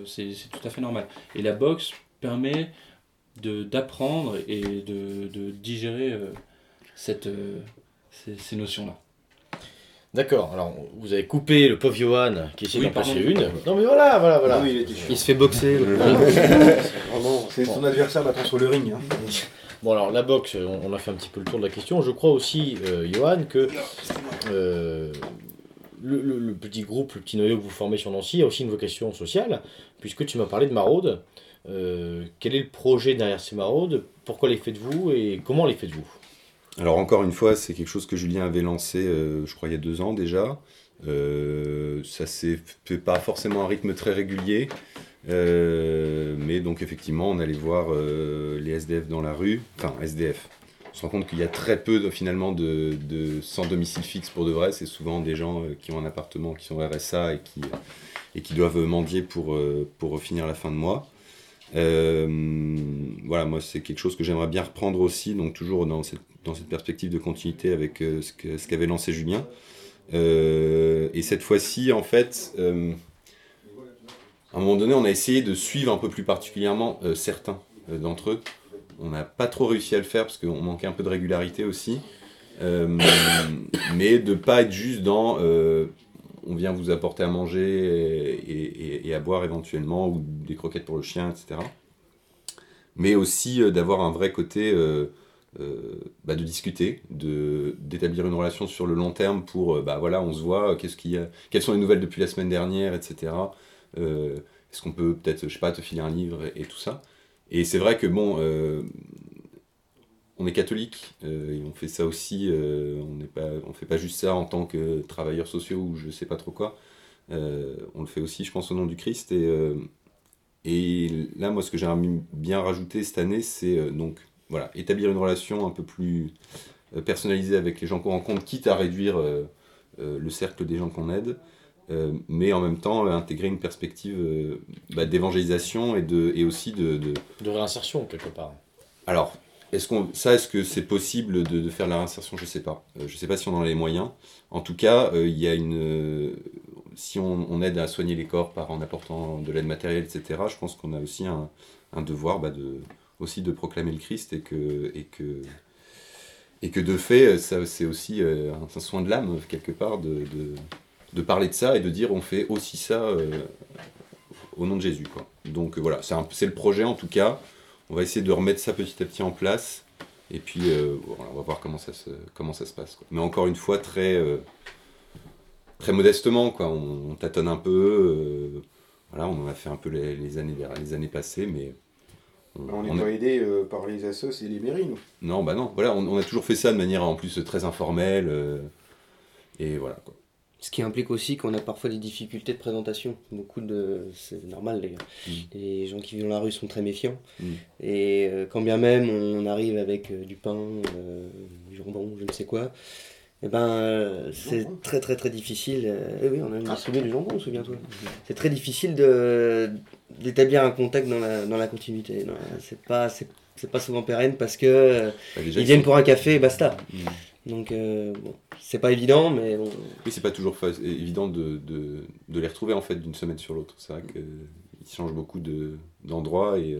C'est tout à fait normal. Et la boxe permet d'apprendre et de, de digérer cette, ces notions-là. D'accord, alors vous avez coupé le pauvre Johan qui essaie Oui, d'en passer une. Non mais voilà, voilà, voilà. Oui, il était Il se fait boxer. [LAUGHS] c'est son adversaire maintenant sur le ring. hein. Bon alors la boxe, on, on a fait un petit peu le tour de la question. Je crois aussi, euh, Johan, que euh, le, le- le petit groupe, le petit noyau que vous formez sur Nancy a aussi une vocation sociale, puisque tu m'as parlé de maraudes. Euh, quel est le projet derrière ces maraudes? Pourquoi les faites-vous et comment les faites-vous? Alors encore une fois, c'est quelque chose que Julien avait lancé, euh, je crois, il y a deux ans déjà. Euh, ça s'est fait pas forcément un rythme très régulier, euh, mais donc effectivement, on allait voir euh, les SDF dans la rue, enfin SDF. On se rend compte qu'il y a très peu de- finalement de, de sans domicile fixe pour de vrai. C'est souvent des gens qui ont un appartement, qui sont RSA et qui, et qui doivent mendier pour, pour finir la fin de mois. Voilà, moi c'est quelque chose que j'aimerais bien reprendre aussi, donc toujours dans cette, dans cette perspective de continuité avec euh, ce qu'avait lancé Julien. Euh, et cette fois-ci, en fait, euh, à un moment donné, on a essayé de suivre un peu plus particulièrement certains d'entre eux. On n'a pas trop réussi à le faire parce qu'on manquait un peu de régularité aussi. Mais de pas être juste dans on vient vous apporter à manger et, à boire éventuellement, ou des croquettes pour le chien, etc. Mais aussi d'avoir un vrai côté bah, de discuter, de d'établir une relation sur le long terme pour, euh, bah voilà, on se voit, euh, qu'est-ce qu'il y a, quelles sont les nouvelles depuis la semaine dernière, etc. Euh, Est-ce qu'on peut peut-être, je sais pas, te filer un livre et, tout ça. Et c'est vrai que bon, euh, on est catholique euh, et on fait ça aussi. euh, on n'est pas, on fait pas juste ça en tant que travailleurs sociaux ou je sais pas trop quoi. Euh, on le fait aussi, je pense, au nom du Christ. Et, euh, et là, moi, ce que j'ai bien rajouté cette année, c'est euh, donc voilà, établir une relation un peu plus euh, personnalisée avec les gens qu'on rencontre, quitte à réduire euh, euh, le cercle des gens qu'on aide. euh, mais en même temps, euh, intégrer une perspective euh, bah, d'évangélisation et, de, et aussi de, de, De réinsertion quelque part. alors, est-ce qu'on, ça, est-ce que c'est possible de, de faire la réinsertion? Je sais pas. Je sais pas si on en a les moyens. En tout cas, il y a une, si on, on aide à soigner les corps par en apportant de l'aide matérielle, etc. Je pense qu'on a aussi un, un devoir, bah, de, aussi de proclamer le Christ et que, et que, et que de fait, c'est aussi euh, un soin de l'âme quelque part de, de, parler de ça et de dire on fait aussi ça euh, au nom de Jésus, quoi. Donc euh, voilà, c'est, le projet en tout cas. On va essayer de remettre ça petit à petit en place. Et puis, voilà, on va voir comment ça se, comment ça se passe. Mais encore une fois, très, très modestement, quoi. On, on tâtonne un peu. voilà, on en a fait un peu les, les années, les années passées, mais. On- On n'est pas aidé euh, par les assos et les mairies, nous. Non, bah non. Voilà, on, on a toujours fait ça de manière en plus très informelle. euh, et voilà, quoi. Ce qui implique aussi qu'on a parfois des difficultés de présentation. Beaucoup de. C'est normal, les gars. Mm. Les gens qui vivent dans la rue sont très méfiants. Mm. Et euh, quand bien même on arrive avec euh, du pain, euh, du jambon, je ne sais quoi, et ben euh, c'est très très très difficile. euh, eh oui, on a même distribué du jambon, souviens-toi. C'est très difficile de d'établir un contact dans la, dans la continuité. Non, C'est pas, c'est, c'est pas souvent pérenne parce que euh, Bah, déjà, ils viennent pour un café et basta. Mm. Donc, euh, bon, c'est pas évident, mais bon. Oui, c'est pas toujours fa- évident de, de, de les retrouver en fait d'une semaine sur l'autre. C'est vrai qu'ils changent beaucoup de- d'endroits et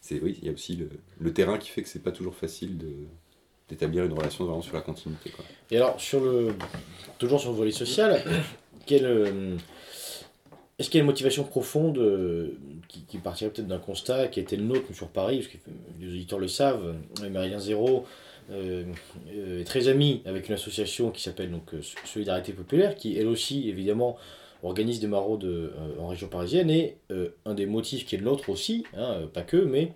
c'est oui, il y a aussi le, le terrain qui fait que c'est pas toujours facile de d'établir une relation vraiment sur la continuité. Quoi. Et alors, sur le, toujours sur le volet social, quelle, euh, est-ce qu'il y a une motivation profonde euh, qui, partirait peut-être d'un constat qui était le nôtre sur Paris, parce que les auditeurs le savent, euh, Méridien Zéro euh, euh, est très ami avec une association qui s'appelle donc euh, Solidarité Populaire, qui elle aussi, évidemment, organise des maraudes euh, en région parisienne, et euh, un des motifs qui est le nôtre aussi, hein, euh, pas que, mais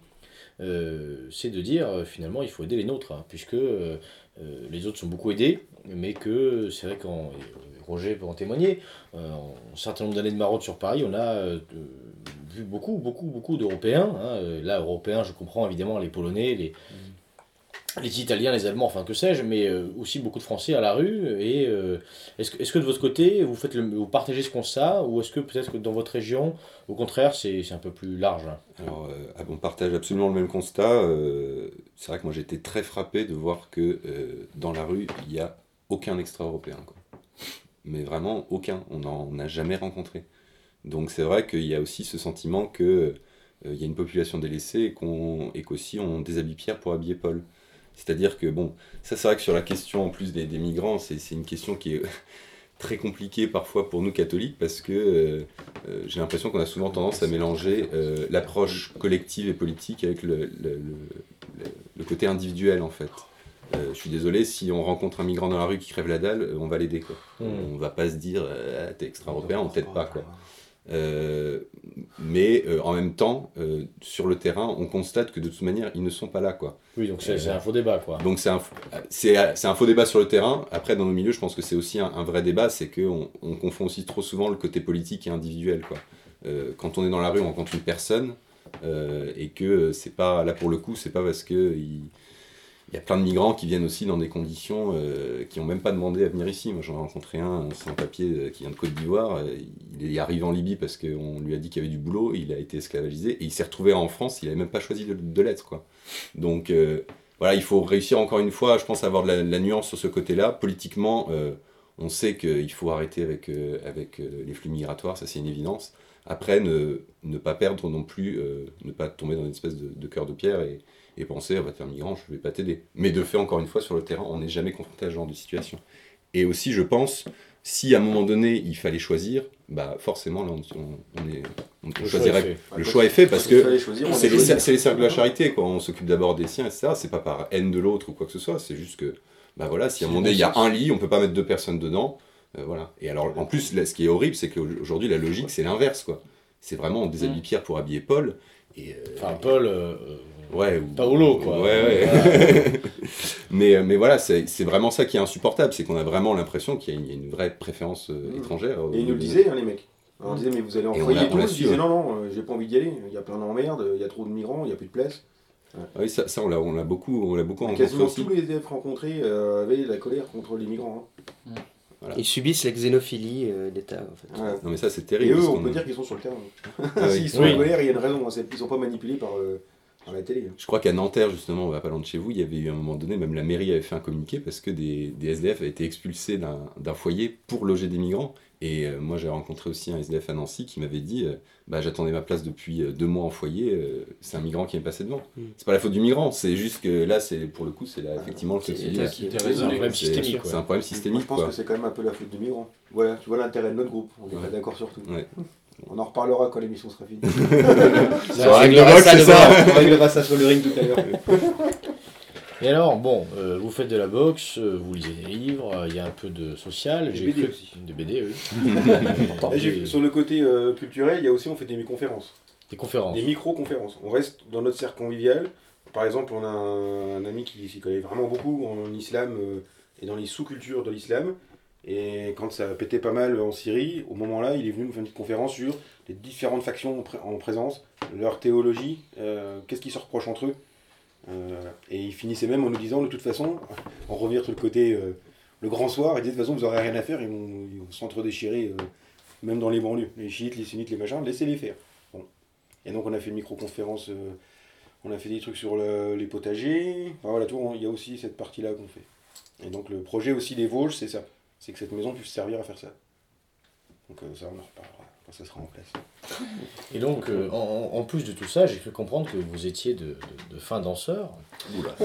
euh, c'est de dire euh, finalement il faut aider les nôtres, hein, puisque euh, les autres sont beaucoup aidés, mais que c'est vrai qu'en Roger peut en témoigner, en un certain nombre d'années de maraude sur Paris, on a vu beaucoup, beaucoup, beaucoup d'Européens. hein. Là, Européens, je comprends évidemment les Polonais, les, les Italiens, les Allemands, enfin que sais-je, mais euh, aussi beaucoup de Français à la rue. Et euh, est-ce que, que de votre côté, vous, faites le, vous partagez ce constat, ou est-ce que peut-être que dans votre région, au contraire, c'est un peu plus large hein? Alors, euh, ah, on partage absolument le même constat. c'est vrai que moi j'étais très frappé de voir que dans la rue, il n'y a aucun extra-européen. Mais vraiment aucun. On n'en a jamais rencontré. Donc c'est vrai qu'il y a aussi ce sentiment que il y a une population délaissée et qu'on et qu'aussi on déshabille Pierre pour habiller Paul. C'est-à-dire que bon, ça c'est vrai que sur la question en plus des, des migrants, c'est une question qui est [LAUGHS] très compliquée parfois pour nous catholiques parce que euh, euh, j'ai l'impression qu'on a souvent tendance à mélanger euh, l'approche collective et politique avec le, le- le- le- le côté individuel en fait. Euh, je suis désolé, si on rencontre un migrant dans la rue qui crève la dalle, on va l'aider quoi. Mm. On va pas se dire Ah, t'es extra-européen, on t'aide pas quoi. Euh, mais euh, en même temps, euh, sur le terrain, on constate que de toute manière, ils ne sont pas là quoi. Oui, donc c'est un faux débat, quoi. Donc c'est un, c'est, un faux débat sur le terrain. Après, dans nos milieux, je pense que c'est aussi un, un vrai débat, c'est qu'on on confond aussi trop souvent le côté politique et individuel. Quoi. Quand on est dans la rue, on rencontre une personne, euh, et que c'est pas, là pour le coup, c'est pas parce que il, il y a plein de migrants qui viennent aussi dans des conditions euh, qui n'ont même pas demandé à venir ici. Moi, j'en ai rencontré un sans papier euh, qui vient de Côte d'Ivoire. Euh, Il est arrivé en Libye parce qu'on lui a dit qu'il y avait du boulot. Il a été esclavagisé et il s'est retrouvé en France. Il n'avait même pas choisi de, l'être. Quoi. Donc, voilà, il faut réussir encore une fois, je pense, à avoir de la, nuance sur ce côté-là. Politiquement, on sait qu'il faut arrêter avec, avec les flux migratoires, ça c'est une évidence. Après, ne, pas perdre non plus, ne pas tomber dans une espèce de, cœur de pierre et penser, ah bah t'es un migrant, je vais pas t'aider. Mais de fait, encore une fois, sur le terrain, on n'est jamais confronté à ce genre de situation. Et aussi, je pense, si à un moment donné, il fallait choisir, bah forcément, là, on, on, on est, on Le choix est choisirait. fait. Le choix est fait parce que c'est les, les cercles de la charité, quoi. On s'occupe d'abord des siens, etc. C'est pas par haine de l'autre ou quoi que ce soit. C'est juste que, bah voilà, si à un moment donné il y a un lit, on peut pas mettre deux personnes dedans. euh, voilà. Et alors, en plus, là, ce qui est horrible, c'est qu'aujourd'hui, la logique, c'est l'inverse, quoi. C'est vraiment on déshabille Pierre pour habiller Paul. Et, euh, Enfin, Paul, euh, ouais, ou- Paolo, quoi. Ouais, ouais. Voilà. [LAUGHS] mais, euh, mais voilà, c'est c'est vraiment ça qui est insupportable. C'est qu'on a vraiment l'impression qu'il y, a une- il y a une vraie préférence euh, Mmh. étrangère. Et ils nous le disaient, hein, les mecs. Alors, on disait, mais vous allez en Et foyer et tout. Ils disaient, non, non, euh, j'ai pas envie d'y aller. Il y a plein d'emmerdes, il y a trop de migrants, il n'y a plus de place. Ah Oui, ça, ça on l'a on l'a beaucoup, on l'a beaucoup rencontré Quasiment aussi. tous les élèves rencontrés euh, avaient la colère contre les migrants. Ils subissent la xénophilie euh, d'État, en fait. hein. Ouais. Non mais ça c'est Et terrible. eux, parce on peut dire qu'ils sont sur le terrain. Ah. [LAUGHS] [LAUGHS] S'ils sont en colère, il y a une raison. hein, Ils sont pas manipulés par, euh, par la télé. hein. Je crois qu'à Nanterre, justement, on va pas loin de chez vous, il y avait eu un moment donné, même la mairie avait fait un communiqué parce que des, des SDF avaient été expulsés d'un d'un foyer pour loger des migrants. Et euh, moi, j'ai rencontré aussi un SDF à Nancy qui m'avait dit euh, bah, J'attendais ma place depuis euh, deux mois en foyer, euh, c'est un migrant qui est passé devant. Mm. C'est pas la faute du migrant, c'est juste que là, c'est pour le coup, c'est là, effectivement le C'est un problème systémique. C'est un problème Moi, systémique. je pense quoi. que c'est quand même un peu la faute des migrants. Voilà, tu vois l'intérêt de notre groupe. On n'est Ouais. pas d'accord sur tout. Ouais. On en reparlera quand l'émission sera finie. [LAUGHS] Ça On réglera ça ça. On réglera ça sur le ring tout à l'heure. Et alors, bon, euh, vous faites de la boxe, euh, vous lisez des livres, euh, il y a un peu de social. Des j'ai BD cru- aussi. Des BD, oui. [LAUGHS] Sur le côté euh, culturel, il y a aussi, on fait des conférences. Des conférences. Des micro-conférences. On reste dans notre cercle convivial. Par exemple, on a un, un ami qui s'y connaît vraiment beaucoup en islam euh, et dans les sous-cultures de l'islam. Et quand ça pétait pas mal en Syrie, au moment-là, il est venu nous faire une petite conférence sur les différentes factions en, pré- en présence, leur théologie, euh, qu'est-ce qui se reproche entre eux. Euh, et il finissait même en nous disant, de toute façon, en revenir sur le côté euh, le grand soir, il disait de toute façon, vous n'aurez rien à faire, ils vont, s'entre-déchirer, même dans les banlieues. Les chiites, les sunnites, les machins, laissez-les faire. Bon. Et donc on a fait une micro-conférence, on a fait des trucs sur le- les potagers. Enfin, voilà, tout, on- il y a aussi cette partie-là qu'on fait. Et donc le projet aussi des Vosges, c'est ça. C'est que cette maison puisse servir à faire ça. Donc euh, ça, on en reparlera quand ça sera en place. Et donc, euh, en, en plus de tout ça, j'ai cru comprendre que vous étiez de, de, de fins danseurs. Oula. [LAUGHS]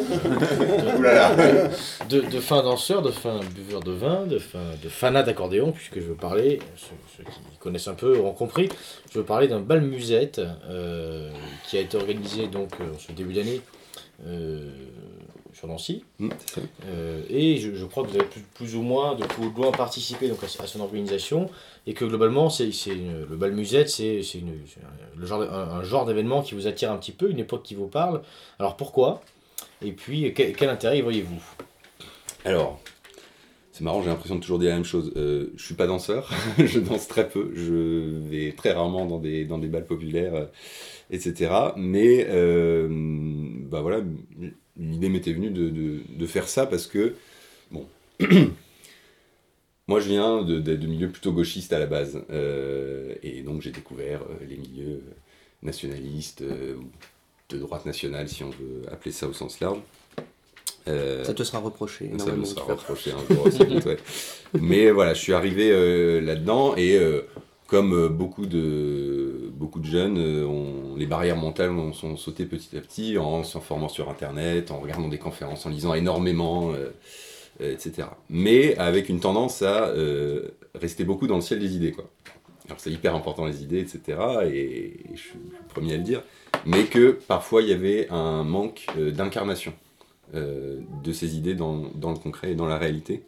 De, de, de fins danseurs, de fins buveurs de vin, de fins de fanats d'accordéon, puisque je veux parler, ceux, ceux qui connaissent un peu auront compris, je veux parler d'un bal musette euh, qui a été organisé donc euh, en ce début d'année euh, sur Nancy. Ça. Euh, et je, je crois que vous avez plus, plus ou moins de plus moins participé donc, à, à son organisation et que globalement c'est, le bal musette c'est, un, le genre, de- un, un genre d'événement qui vous attire un petit peu, une époque qui vous parle. Alors pourquoi? Et puis quel, quel intérêt y voyez-vous? Alors, c'est marrant, j'ai l'impression de toujours dire la même chose. Euh, je suis pas danseur, [LAUGHS] je danse très peu, je vais très rarement dans des, dans des balles populaires, euh, etc. Mais, euh, bah voilà, l'idée m'était venue de, de, de faire ça parce que, bon, [CLEARS THROAT] moi je viens de, de, milieux plutôt gauchistes à la base. Euh, et donc j'ai découvert euh, les milieux nationalistes, euh, ou de droite nationale si on veut appeler ça au sens large. Euh, Ça te sera reproché. ça me sera reproché un jour aussi, ouais. [LAUGHS] Mais voilà, je suis arrivé là-dedans et comme euh, beaucoup, de, beaucoup de jeunes, euh, les barrières mentales ont, sont sautées petit à petit en s'informant sur Internet, en regardant des conférences, en lisant énormément, euh, etc. Mais avec une tendance à rester beaucoup dans le ciel des idées. Quoi. Alors c'est hyper important les idées, etc. Et, je suis le premier à le dire. Mais que parfois il y avait un manque d'incarnation de ces idées dans, dans le concret et dans la réalité.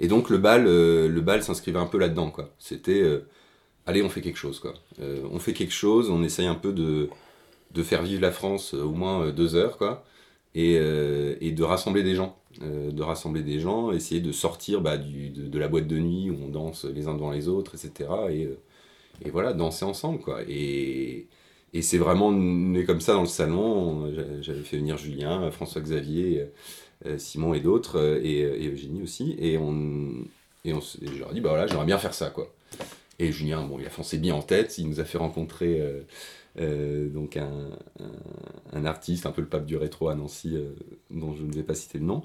Et donc le bal, euh, le bal s'inscrivait un peu là-dedans, quoi. C'était, euh, allez, on fait quelque chose, quoi. Euh, on fait quelque chose, on essaye un peu de, de faire vivre la France au moins deux heures, quoi, et, et de rassembler des gens, de rassembler des gens, essayer de sortir bah, du, de, de la boîte de nuit où on danse les uns devant les autres, etc. Et, et voilà, danser ensemble, quoi. Et, et c'est vraiment né comme ça dans le salon. J'a- J'avais fait venir Julien, François-Xavier, Simon et d'autres, euh, et, et Eugénie aussi. Et, on, et, on, et je leur ai dit, bah voilà, j'aimerais bien faire ça, quoi. Et Julien, bon, il a foncé bien en tête. Il nous a fait rencontrer euh, euh, donc un, un, artiste, un peu le pape du rétro à Nancy, euh, dont je ne vais pas citer le nom,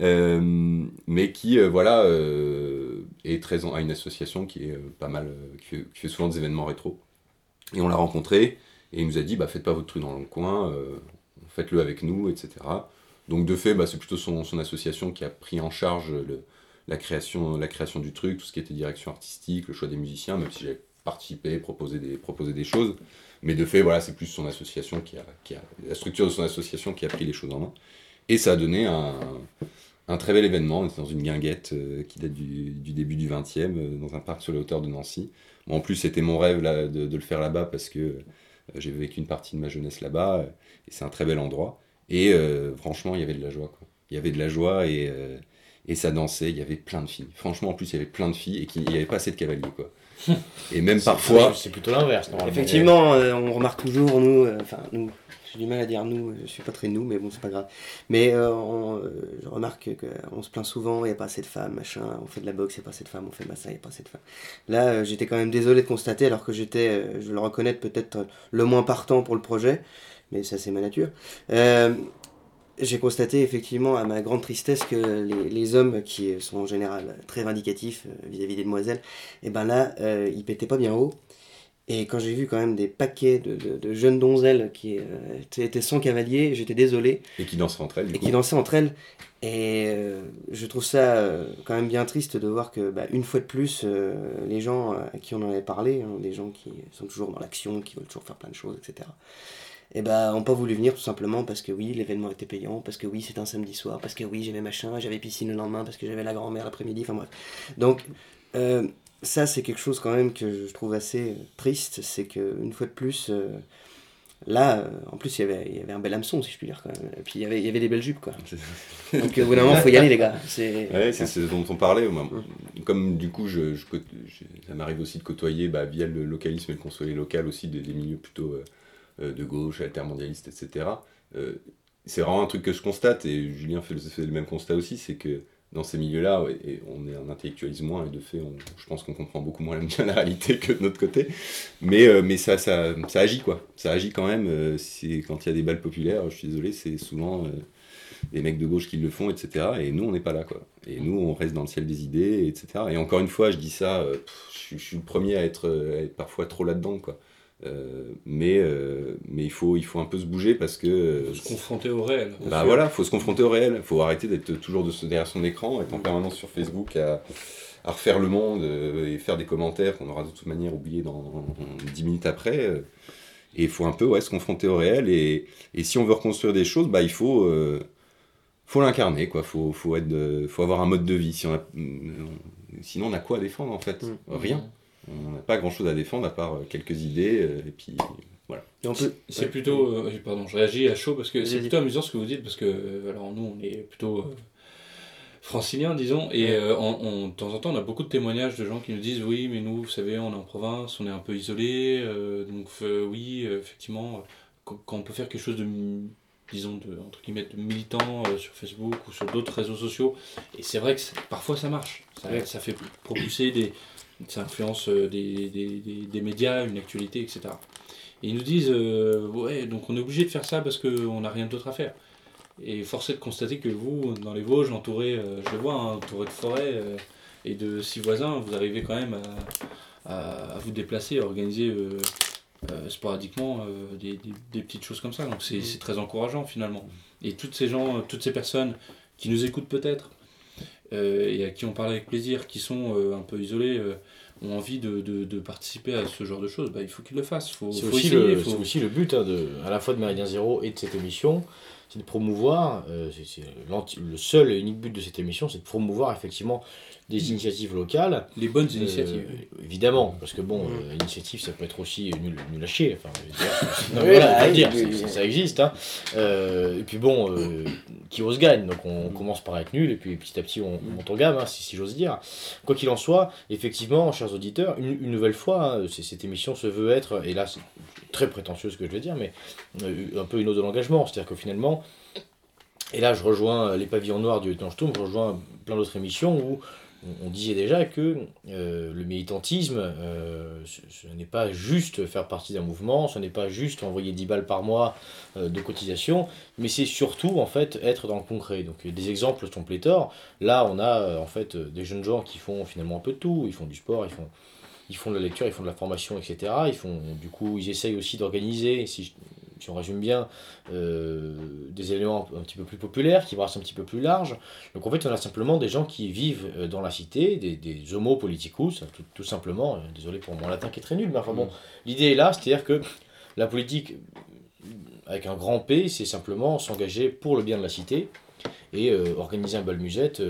euh, mais qui, euh, voilà, euh, est très en- a une association qui est euh, pas mal, euh, qui, fait, souvent des événements rétro. Et on l'a rencontré. Et il nous a dit, bah, faites pas votre truc dans le coin, euh, faites-le avec nous, etc. Donc de fait, bah, c'est plutôt son, son association qui a pris en charge le- la, création, la création du truc, tout ce qui était direction artistique, le choix des musiciens, même si j'avais participé, proposé des, des choses. Mais de fait, voilà, c'est plus son association qui a, qui a, la structure de son association qui a pris les choses en main. Et ça a donné un, un très bel événement. On était dans une guinguette euh, qui date du, du début du 20e, euh, dans un parc sur les hauteurs de Nancy. En plus, c'était mon rêve là, de, de le faire là-bas parce que euh, j'ai vécu une partie de ma jeunesse là-bas. et c'est un très bel endroit. Et euh, franchement, il y avait de la joie. Quoi. Il y avait de la joie et, euh, et ça dansait. Il y avait plein de filles. Franchement, en plus, il y avait plein de filles et qu'il n'y avait pas assez de cavaliers. Quoi. Et même [LAUGHS] parfois. C'est plutôt l'inverse, normalement. Effectivement, euh, on remarque toujours, nous, euh, enfin, nous, j'ai du mal à dire nous, je suis pas très nous, mais bon, c'est pas grave. Mais euh, on, euh, je remarque qu'on se plaint souvent, il n'y a pas assez de femmes, machin, on fait de la boxe, il n'y a pas assez de femmes, on fait de ça, il n'y a pas assez de femmes. Là, euh, j'étais quand même désolé de constater, alors que j'étais, euh, je vais le reconnaître, peut-être le moins partant pour le projet, mais ça, c'est ma nature. Euh, j'ai constaté effectivement à ma grande tristesse que les, les hommes qui sont en général très vindicatifs euh, vis-à-vis des demoiselles, et ben là, euh, ils pétaient pas bien haut. Et quand j'ai vu quand même des paquets de, de- de jeunes donzelles qui euh, étaient- sans cavalier, j'étais désolé, Et qui dansent entre elles. Du et coup. qui dansaient entre elles. Et euh, je trouve ça euh, quand même bien triste de voir que, bah, une fois de plus, les gens à qui on en avait parlé, hein, des gens qui sont toujours dans l'action, qui veulent toujours faire plein de choses, etc., et ben, ont pas voulu venir tout simplement parce que oui, l'événement était payant, parce que oui, c'était un samedi soir, parce que oui, j'avais machin, j'avais piscine le lendemain, parce que j'avais la grand-mère l'après-midi, enfin bref. Donc, euh, ça, c'est quelque chose quand même que je trouve assez euh, triste, c'est que une fois de plus, euh, là, euh, en plus, il y, avait, il y avait un bel hameçon, si je puis dire, quand même. Et puis, il y avait, il y avait des belles jupes, quoi. Donc, au bout d'un moment, faut y aller, les gars. C'est... Ouais, c'est ce dont on parlait. Moi, Comme du coup, je, je ça m'arrive aussi de côtoyer bah, via le localisme et le consolé local aussi des, des milieux plutôt euh, de gauche, altermondialistes, etc. Euh, c'est vraiment un truc que je constate et Julien fait, le- fait le même constat aussi, c'est que dans ces milieux-là, on est en intellectualise moins et de fait, on- je pense qu'on comprend beaucoup moins la [LAUGHS] réalité que de notre côté. Mais, euh, ça, ça, agit quoi. Ça agit quand même. euh, quand il y a des balles populaires, je suis désolé, c'est souvent. euh, les mecs de gauche qui le font, etc. Et nous, on n'est pas là, quoi. Et nous, on reste dans le ciel des idées, etc. Et encore une fois, je dis ça, euh, je, suis le premier à être, euh, à être parfois trop là-dedans, quoi. Euh, mais euh, mais il, faut, il faut un peu se bouger parce que. euh, Se confronter au réel. bah voilà, faut se confronter au réel. faut arrêter d'être toujours de, derrière son écran, être en permanence sur Facebook à, à refaire le monde euh, et faire des commentaires qu'on aura de toute manière oubliés dans 10 minutes après. et il faut un peu ouais, se confronter au réel. Et, et si on veut reconstruire des choses, bah, il faut, euh, faut l'incarner. quoi. faut, faut, être faut avoir un mode de vie. Si on a- sinon, on a quoi à défendre en fait? Mm. Rien. On n'a pas grand chose à défendre à part euh, quelques idées. euh, et puis voilà. Et on peut... C'est Ouais. plutôt. euh, pardon, je réagis à chaud parce que c'est plutôt amusant ce que vous dites parce que euh, alors nous on est plutôt euh, franciliens disons et Ouais. euh, on, on- de temps en temps on a beaucoup de témoignages de gens qui nous disent oui mais nous vous savez on est en province on est un peu isolé euh, donc euh, oui euh, effectivement quand, quand on peut faire quelque chose de disons de entre guillemets de militant euh, sur Facebook ou sur d'autres réseaux sociaux et c'est vrai que parfois ça marche ça, Ouais. ça fait propulser des ça influence euh, des, des, des, des médias une actualité etc et ils nous disent, euh, ouais, donc on est obligé de faire ça parce qu'on n'a rien d'autre à faire. Et force est de constater que vous, dans les Vosges, entouré, euh, je le vois, hein, entouré de forêts euh, et de six voisins, vous arrivez quand même à, à- à vous déplacer, à organiser sporadiquement des, des- petites choses comme ça. Donc c'est c'est très encourageant finalement. Et toutes ces gens, toutes ces personnes qui nous écoutent peut-être et à qui on parle avec plaisir, qui sont euh, un peu isolés, euh, ont envie de, de- de participer à ce genre de choses, bah, il faut qu'ils le fassent. Faut, C'est faut aussi, essayer, le, faut- c'est aussi le but hein, de, à la fois de Méridien Zéro et de cette émission, c'est de promouvoir, euh, c'est, c'est le seul et unique but de cette émission, c'est de promouvoir effectivement des initiatives locales. les bonnes Euh, initiatives. évidemment, parce que bon, Mhm. euh, initiative, ça peut être aussi nul, nul à chier. Enfin, veux [LAUGHS] non, Oui, voilà, dire, ça existe. Hein. Euh, et puis bon, euh, qui ose gagne. Donc on commence par être nul et puis petit à petit on, on monte en gamme, hein, si, si j'ose dire. Quoi qu'il en soit, effectivement, chers auditeurs, une, une nouvelle fois, hein, cette émission se veut être, et là c'est très prétentieux ce que je vais dire, mais un peu une ode de l'engagement. C'est-à-dire que finalement, et là je rejoins les pavillons noirs du lieutenant Sturm, je rejoins plein d'autres émissions où on, disait déjà que euh, le militantisme, euh, ce, n'est pas juste faire partie d'un mouvement, ce n'est pas juste envoyer 10 balles par mois euh, de cotisation, mais c'est surtout en fait être dans le concret. Donc des exemples sont pléthores. Là, on a en fait des jeunes gens qui font finalement un peu de tout. Ils font du sport, ils font, de la lecture, ils font de la formation, etc. Ils font, du coup, ils essayent aussi d'organiser, si on résume bien, euh, des éléments un, petit peu plus populaires, qui brassent un petit peu plus large. Donc en fait, on a simplement des gens qui vivent euh, dans la cité, des, des homo politicus, tout, tout simplement. Euh, Désolé pour mon latin qui est très nul, mais enfin bon, l'idée est là, c'est-à-dire que la politique, avec un grand P, c'est simplement s'engager pour le bien de la cité et euh, organiser un bal musette.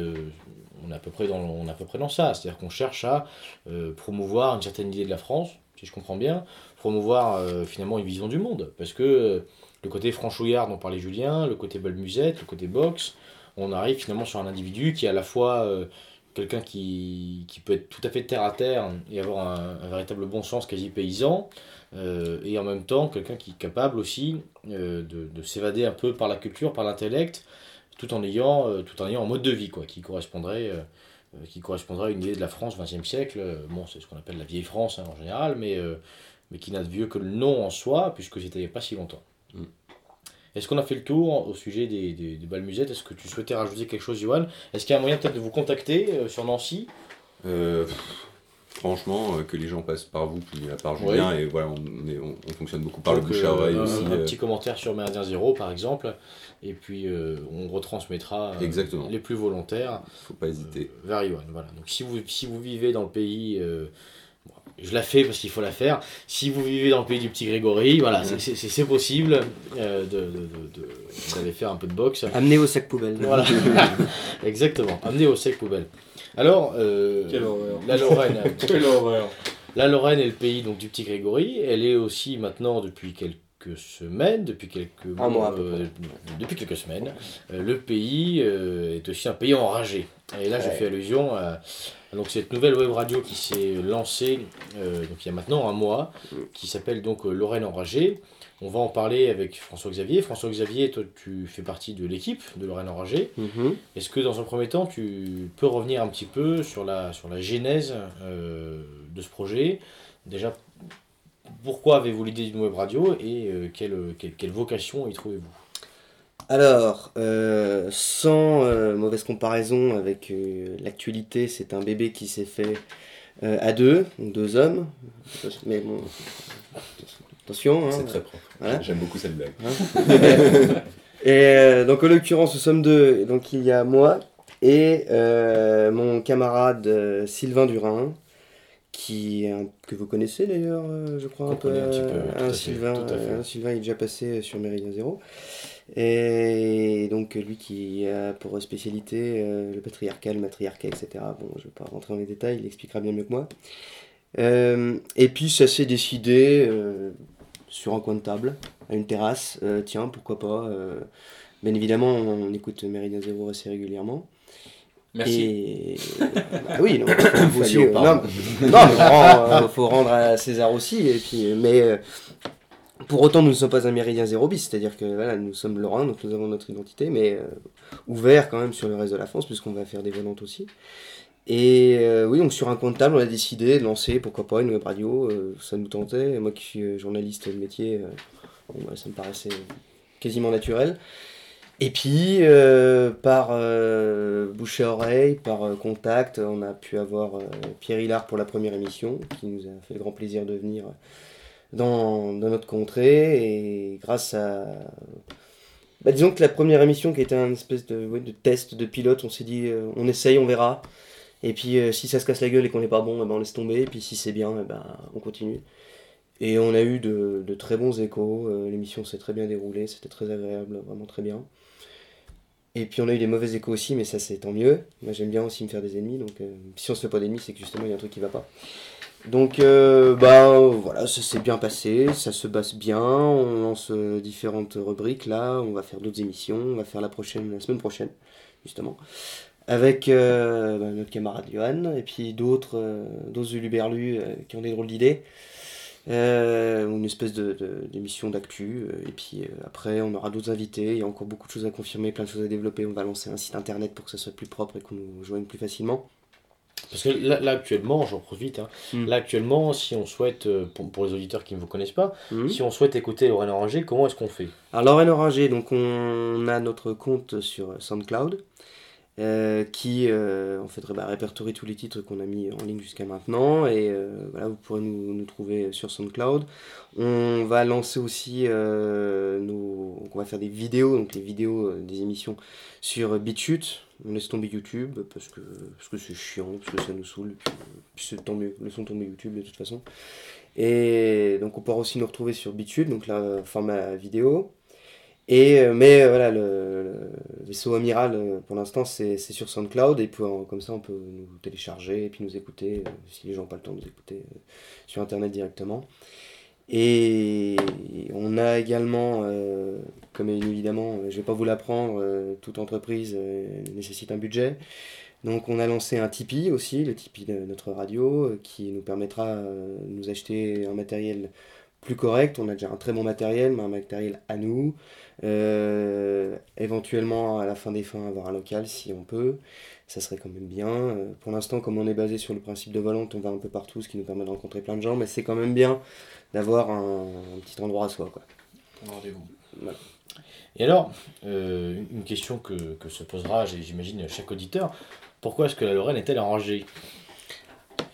on est à peu près dans, on est à peu près dans ça, c'est-à-dire qu'on cherche à euh, promouvoir une certaine idée de la France, si je comprends bien, promouvoir euh, finalement une vision du monde, parce que euh, le côté franchouillard dont parlait Julien, le côté bal musette, le côté boxe, on arrive finalement sur un individu qui est à la fois euh, quelqu'un qui, qui peut être tout à fait terre à terre et avoir un, véritable bon sens quasi paysan, et en même temps quelqu'un qui est capable aussi de, de s'évader un peu par la culture, par l'intellect, tout en ayant tout en ayant un mode de vie quoi, qui correspondrait qui correspondrait à une idée de la France 20e siècle. Bon, c'est ce qu'on appelle la vieille France hein, en général, mais, mais qui n'a de vieux que le nom en soi, puisque c'était il n'y a pas si longtemps. Mm. Est-ce qu'on a fait le tour au sujet des, des, des bals musettes Est-ce que tu souhaitais rajouter quelque chose, Johan? Est-ce qu'il y a un moyen peut-être de vous contacter euh, sur Nancy? Euh, pff, franchement, euh, que les gens passent par vous, puis à part Julien, et voilà, on, est- on- on fonctionne beaucoup par Donc, le bouche à oreille aussi. un petit commentaire sur Méridien Zéro, par exemple, et puis on retransmettra Exactement. les plus volontaires faut pas hésiter. vers Johan. Voilà. Donc si vous, si vous vivez dans le pays, je la fais parce qu'il faut la faire, si vous vivez dans le pays du petit Grégory, voilà, c'est- c'est c'est possible euh, de- de- de- de- d'aller faire un peu de boxe. Amener au sac poubelle. Voilà, [LAUGHS] exactement, amener au sec poubelle. Alors, euh, Quelle horreur. la Lorraine, [LAUGHS] Quelle horreur. la Lorraine est le pays donc, du petit Grégory. Elle est aussi maintenant depuis quelques semaines, depuis quelques Un mois, euh, depuis quelques semaines, euh, le pays euh, est aussi un pays enragé. Et là, je fais allusion à, à donc cette nouvelle web radio qui s'est lancée euh, donc il y a maintenant un mois, qui s'appelle donc euh, Lorraine enragée. On va en parler avec François Xavier. François Xavier, toi, tu fais partie de l'équipe de Lorraine enragée. Mhm. Est-ce que dans un premier temps, tu peux revenir un petit peu sur la, sur la genèse euh, de ce projet? Déjà, pourquoi avez-vous l'idée d'une web radio et euh, quelle, quelle, quelle vocation y trouvez-vous? Alors, euh, sans euh, mauvaise comparaison avec euh, l'actualité, c'est un bébé qui s'est fait à deux, donc deux hommes. Mais bon, attention. hein. C'est très propre. Voilà. J'aime beaucoup cette blague. [LAUGHS] Et euh, donc en l'occurrence, nous sommes deux. Et Donc il y a moi et mon camarade Sylvain Durin, qui que vous connaissez d'ailleurs, euh, je crois un peu. un petit peu, euh, un Sylvain, fait. euh, Sylvain est déjà passé sur Méridien Zéro. Et donc lui qui a pour spécialité le patriarcat, le matriarcat, etc. Bon, je vais pas rentrer dans les détails, il expliquera bien mieux que moi. Euh, et puis ça s'est décidé euh, sur un coin de table, à une terrasse. Euh, tiens, pourquoi pas. bien évidemment, on, on écoute Méridien Zéro assez régulièrement. Merci. Et [COUGHS] bah oui, non, faut aussi, euh, non, non, mais rend- euh, faut rendre à César aussi. Et puis, mais euh, pour autant, nous ne sommes pas un Méridien Zéro bis, c'est-à-dire que voilà, nous sommes lorrains, donc nous avons notre identité, mais euh, ouvert quand même sur le reste de la France, puisqu'on va faire des volantes aussi. Et euh, oui, donc sur un coin de table, on a décidé de lancer, pourquoi pas, une web radio. euh, ça nous tentait. Et moi qui suis journaliste de métier, bon, bah, ça me paraissait quasiment naturel. Et puis, euh, par euh, bouche à oreille, par euh, contact, on a pu avoir Pierre Hillard pour la première émission, qui nous a fait le grand plaisir de venir dans, dans notre contrée. Et grâce à. Bah, disons que la première émission, qui était un espèce de, test, de pilote, on s'est dit, on essaye, on verra. Et puis, si ça se casse la gueule et qu'on n'est pas bon, eh ben, on laisse tomber. Et puis, si c'est bien, eh ben, on continue. Et on a eu de, de très bons échos. L'émission s'est très bien déroulée, c'était très agréable, vraiment très bien. Et puis on a eu des mauvais échos aussi, mais ça c'est tant mieux. Moi j'aime bien aussi me faire des ennemis, donc euh, si on se fait pas d'ennemis, c'est que justement il y a un truc qui va pas. Donc euh, bah voilà, ça s'est bien passé, ça se passe bien, on lance euh, différentes rubriques là, on va faire d'autres émissions, on va faire la prochaine, la semaine prochaine, justement, avec bah, notre camarade Johan, et puis d'autres d'autres uluberlus qui ont des drôles d'idées. Euh, une espèce de, de- d'émission d'actu, euh, et puis euh, après on aura d'autres invités, il y a encore beaucoup de choses à confirmer, plein de choses à développer, on va lancer un site internet pour que ça soit plus propre et qu'on nous joigne plus facilement. Parce que là, là, actuellement, j'en profite, hein, Mm. là actuellement, si on souhaite, euh, pour, pour les auditeurs qui ne vous connaissent pas, Mhm. si on souhaite écouter Lorraine Oranger, comment est-ce qu'on fait? Alors Lorraine Oranger, donc on a notre compte sur SoundCloud euh, qui euh, en fait bah, répertorie tous les titres qu'on a mis en ligne jusqu'à maintenant et euh, voilà vous pourrez nous, nous trouver sur SoundCloud. On va lancer aussi euh, nos, on va faire des vidéos donc les vidéos des émissions sur BitChute. On laisse tomber YouTube parce que parce que c'est chiant parce que ça nous saoule puis, puis c'est mieux laissons tomber YouTube de toute façon. Et donc on pourra aussi nous retrouver sur BitChute donc là format vidéo. Et, euh, mais euh, voilà, le, le vaisseau amiral, euh, pour l'instant, c'est sur SoundCloud, et puis, comme ça, on peut nous télécharger et puis nous écouter, si les gens n'ont pas le temps de nous écouter, sur Internet directement. Et on a également, euh, comme évidemment, je ne vais pas vous l'apprendre, toute entreprise nécessite un budget. Donc on a lancé un Tipeee aussi, le Tipeee de notre radio, qui nous permettra de nous acheter un matériel plus correct. On a déjà un très bon matériel, mais un matériel à nous. Euh, éventuellement, à la fin des fins, avoir un local si on peut. Ça serait quand même bien. Euh, pour l'instant, comme on est basé sur le principe de volante, on va un peu partout, ce qui nous permet de rencontrer plein de gens, mais c'est quand même bien d'avoir un, un petit endroit à soi. Quoi. Rendez-vous. Et alors, euh, une question que, que se posera, j'imagine, chaque auditeur, pourquoi est-ce que la Lorraine est-elle arrangée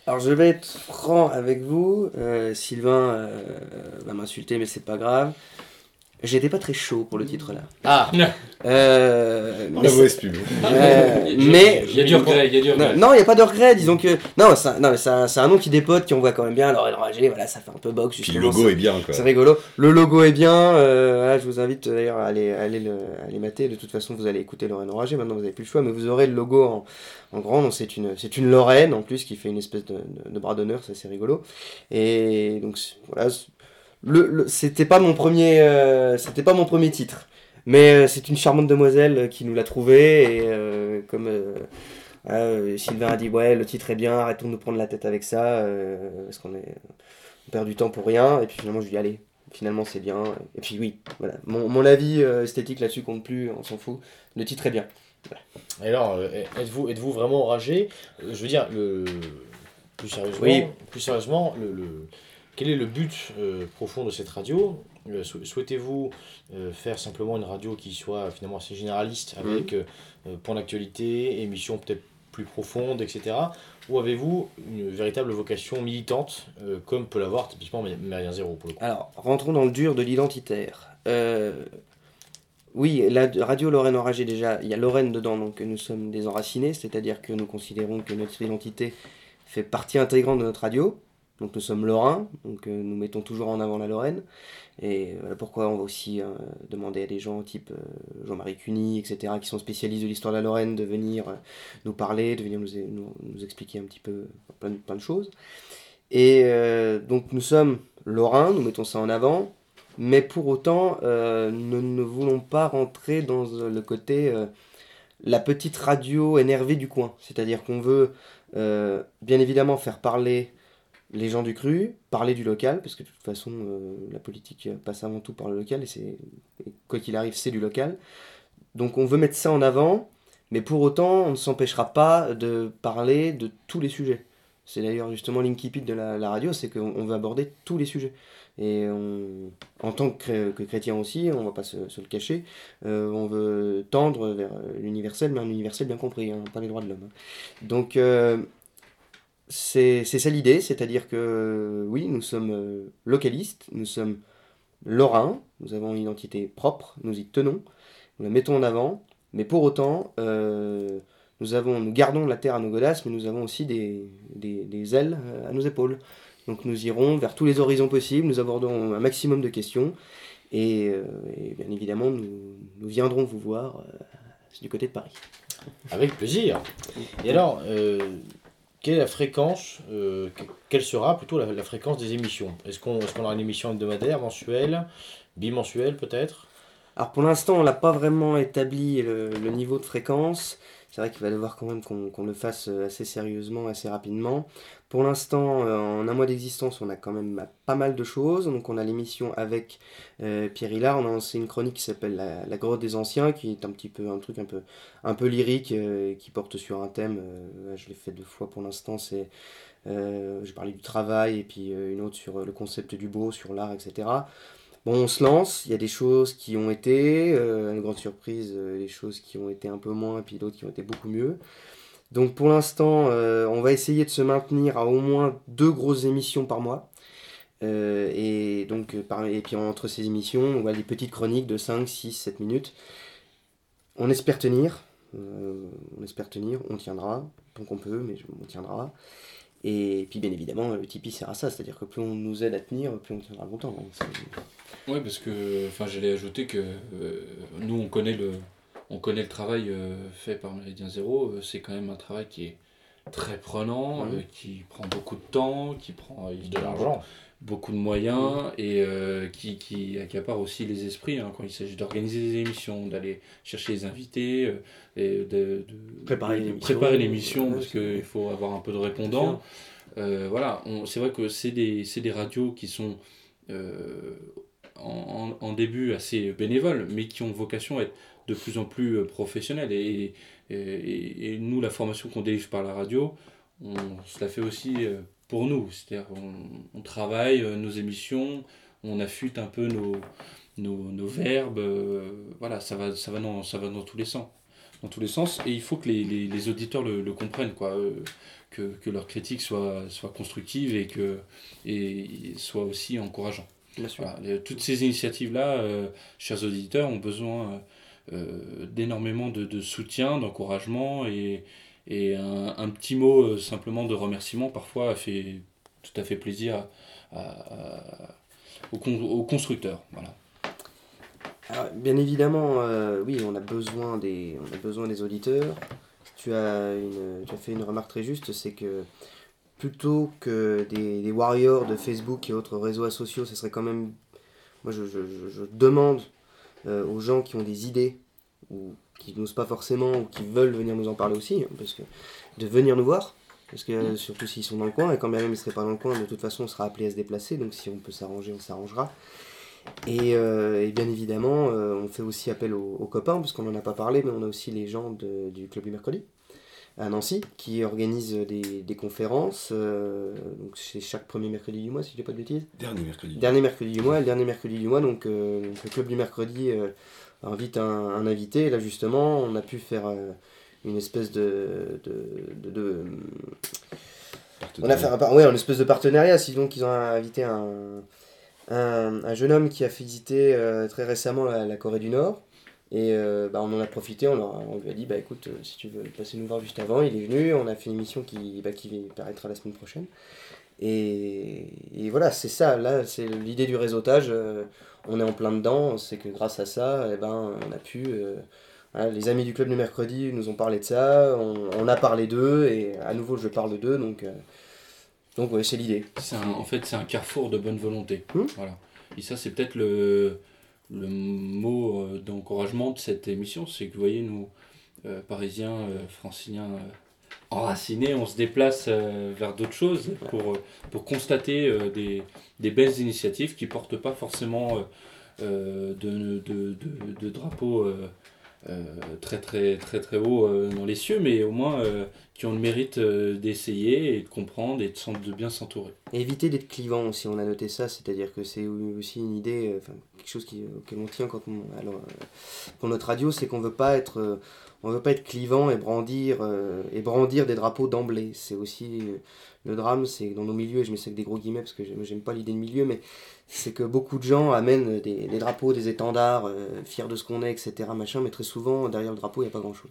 Alors je vais être franc avec vous. Euh, Sylvain euh, va m'insulter, mais c'est pas grave. J'étais pas très chaud pour le titre là. Ah Euh, mais La c'est- mauvaise pub. euh, mais Il y a du regret, il y a du Non, regret. non, il n'y a pas de regret, disons que. Non, c'est un, non, c'est un, c'est un nom qui dépote, qui on voit quand même bien. Alors, enragé, voilà, ça fait un peu box. Puis le logo est bien quoi. C'est rigolo. Le logo est bien. euh, voilà, je vous invite d'ailleurs à aller, à aller, le, à aller mater. De toute façon, vous allez écouter Lorraine Enragée. Maintenant, vous n'avez plus le choix, mais vous aurez le logo en, en grand. Donc, c'est une, c'est une Lorraine en plus qui fait une espèce de, de, de bras d'honneur. Ça, c'est rigolo. Et donc, c'est- voilà. Le, le- c'était pas mon premier, euh, c'était pas mon premier titre. Mais euh, c'est une charmante demoiselle qui nous l'a trouvé. Et euh, comme. euh, Sylvain a dit ouais le titre est bien arrêtons de nous prendre la tête avec ça parce qu'on est on perd du temps pour rien et puis finalement je lui dis allez finalement c'est bien et puis oui voilà mon, mon avis euh, esthétique là-dessus compte plus on s'en fout le titre est bien Et alors, êtes-vous êtes vraiment enragé? Je veux dire, le... plus sérieusement, Oui. plus sérieusement le, le, quel est le but euh, profond de cette radio? Euh, sou- Souhaitez-vous euh, faire simplement une radio qui soit finalement assez généraliste, avec euh, euh, point d'actualité, émissions peut-être plus profondes, etc. Ou avez-vous une véritable vocation militante, comme peut l'avoir typiquement Méridien Zéro pour le coup? Alors, rentrons dans le dur de l'identitaire. Oui, la radio Lorraine Enragée, déjà, il y a Lorraine dedans, donc nous sommes des enracinés, c'est-à-dire que nous considérons que notre identité fait partie intégrante de notre radio. Donc nous sommes lorrains, donc euh, nous mettons toujours en avant la Lorraine. Et voilà pourquoi on va aussi euh, demander à des gens type euh, Jean-Marie Cuny, etc., qui sont spécialistes de l'histoire de la Lorraine, de venir euh, nous parler, de venir nous, nous, nous expliquer un petit peu plein, plein de choses. Et euh, donc nous sommes lorrains, nous mettons ça en avant, mais pour autant, euh, nous ne voulons pas rentrer dans euh, le côté euh, la petite radio énervée du coin. C'est-à-dire qu'on veut euh, bien évidemment faire parler les gens du cru, parler du local, parce que de toute façon, euh, la politique passe avant tout par le local, et, c'est, quoi qu'il arrive, c'est du local. Donc on veut mettre ça en avant, mais pour autant, on ne s'empêchera pas de parler de tous les sujets. C'est d'ailleurs justement l'incipit de la, radio, c'est qu'on on veut aborder tous les sujets. Et en tant que, chrétien aussi, on va pas se, se le cacher, euh, on veut tendre vers l'universel, mais un universel bien compris, hein, pas les droits de l'homme. hein. Donc euh, c'est ça l'idée, c'est-à-dire que oui, nous sommes euh, localistes, nous sommes lorrains, nous avons une identité propre, nous y tenons, nous la mettons en avant, mais pour autant, euh, nous, avons, nous gardons la terre à nos godasses, mais nous avons aussi des, des, des ailes euh, à nos épaules. Donc nous irons vers tous les horizons possibles, nous abordons un maximum de questions, et, bien évidemment, nous, nous viendrons vous voir du côté de Paris. Avec plaisir. Et alors, quelle est la fréquence euh, que- Quelle sera plutôt la, fréquence des émissions? Est-ce qu'on est aura une émission hebdomadaire, mensuelle, bimensuelle peut-être? Alors pour l'instant, on n'a pas vraiment établi le niveau de fréquence. C'est vrai qu'il va devoir quand même qu'on le fasse euh, assez sérieusement, assez rapidement. Pour l'instant, euh, en un mois d'existence, on a quand même pas mal de choses. Donc on a l'émission avec euh, Pierre Hillard. On a lancé une chronique qui s'appelle la, grotte des anciens, qui est un petit peu un truc un peu, un peu lyrique, qui porte sur un thème. je l'ai fait deux fois pour l'instant. C'est j'ai parlé du travail et puis une autre sur le concept du beau, sur l'art, etc. Bon, on se lance, il y a des choses qui ont été, euh, une grande surprise, euh, des choses qui ont été un peu moins, et puis d'autres qui ont été beaucoup mieux. Donc pour l'instant, euh, on va essayer de se maintenir à au moins deux grosses émissions par mois. Euh, et donc, euh, par, et puis entre ces émissions, on va des petites chroniques de 5, 6, 7 minutes. On espère tenir, on espère tenir, on tiendra, tant qu'on peut, mais on tiendra. Et puis bien évidemment, le Tipeee sert à ça, c'est-à-dire que plus on nous aide à tenir, plus on tiendra longtemps. hein. Oui, parce que enfin, j'allais ajouter que euh, nous, on connaît le, on connaît le travail euh, fait par Méridien Zéro. euh, c'est quand même un travail qui est très prenant, euh, qui prend beaucoup de temps, qui prend euh, De l'argent. Beaucoup de moyens et euh, qui, qui accapare aussi les esprits hein, quand il s'agit d'organiser des émissions, d'aller chercher les invités, euh, et de, de- Préparer l'émission. parce qu'il faut avoir un peu de répondants. Euh, voilà, on- c'est vrai que c'est des, c'est des radios qui sont euh, en, début assez bénévoles, mais qui ont vocation à être de plus en plus professionnelles. Et, et, nous, la formation qu'on délivre par la radio, on se la fait aussi pour nous. C'est-à-dire on, on travaille euh, nos émissions, on affûte un peu nos, nos, nos verbes. euh, voilà, ça va, ça, va dans, ça va dans tous les sens. Dans tous les sens. Et il faut que les, les, les auditeurs le, le comprennent, quoi. euh, que, que leur critique soit, soit constructive et que et soit aussi encourageant. Bien sûr. Voilà, toutes ces initiatives-là, euh, chers auditeurs, ont besoin euh, d'énormément de, de soutien, d'encouragement et, et un, un petit mot euh, simplement de remerciement parfois fait tout à fait plaisir à, aux, con- constructeurs. Voilà. Bien évidemment, euh, oui, on a besoin des, on a besoin des auditeurs. Tu as, une, tu as fait une remarque très juste, c'est que plutôt que des, warriors de Facebook et autres réseaux sociaux, ce serait quand même... Moi, je, je- demande euh, aux gens qui ont des idées, qui n'osent pas forcément, ou qui veulent venir nous en parler aussi, hein, parce que de venir nous voir, parce que euh, surtout s'ils sont dans le coin, et quand bien même ils ne seraient pas dans le coin, de toute façon on sera appelé à se déplacer, donc si on peut s'arranger, on s'arrangera. Et, euh, et bien évidemment, euh, on fait aussi appel aux, aux copains, parce qu'on n'en a pas parlé, mais on a aussi les gens de- du Club du Mercredi. à Nancy, qui organise des, des conférences. euh, donc c'est chaque premier mercredi du mois, si je dis pas de bêtises. Dernier mercredi. Dernier mercredi du mois, le dernier mercredi du mois, donc, euh, donc le club du mercredi euh, invite un, un invité. Et là justement, on a pu faire euh, une espèce de, de, de- de- on a fait un, ouais, une espèce de partenariat, si donc ils ont invité un, un, un jeune homme qui a visité euh, très récemment la, la Corée du Nord. Et euh, bah, on en a profité, on, leur on lui a dit bah écoute, si tu veux passer nous voir juste avant, il est venu, on a fait une émission qui, bah, qui paraîtra la semaine prochaine. Et, et voilà, c'est ça, là, c'est l'idée du réseautage, euh, on est en plein dedans, c'est que grâce à ça, eh ben, on a pu... euh, voilà, les amis du club du mercredi nous ont parlé de ça, on, on a parlé d'eux, et à nouveau je parle d'eux, donc... euh, donc ouais, c'est l'idée. En fait, c'est un carrefour de bonne volonté. Hmm. Voilà. Et ça, c'est peut-être le, le mot euh, d'encouragement de cette émission. C'est que, vous voyez, nous, euh, Parisiens, Franciliens, enracinés, on se déplace euh, vers d'autres choses pour, euh, pour constater euh, des, des belles initiatives qui portent pas forcément euh, de, de, de, de drapeaux très, très, très, très haut dans les cieux, mais au moins qui ont le mérite euh, d'essayer et de comprendre et de, bien s'entourer. Éviter d'être clivant aussi, on a noté ça, c'est-à-dire que c'est aussi une idée, euh, quelque chose qui, auquel on tient alors, euh, pour notre radio, c'est qu'on veut pas être, euh, on veut pas être clivant et brandir euh, et brandir des drapeaux d'emblée. C'est aussi euh, le drame, c'est dans nos milieux, et je mets ça avec des gros guillemets parce que j'aime pas l'idée de milieu, mais c'est que beaucoup de gens amènent des, des drapeaux, des étendards, euh, fiers de ce qu'on est, etc. Machin, mais très souvent derrière le drapeau il n'y a pas grand-chose.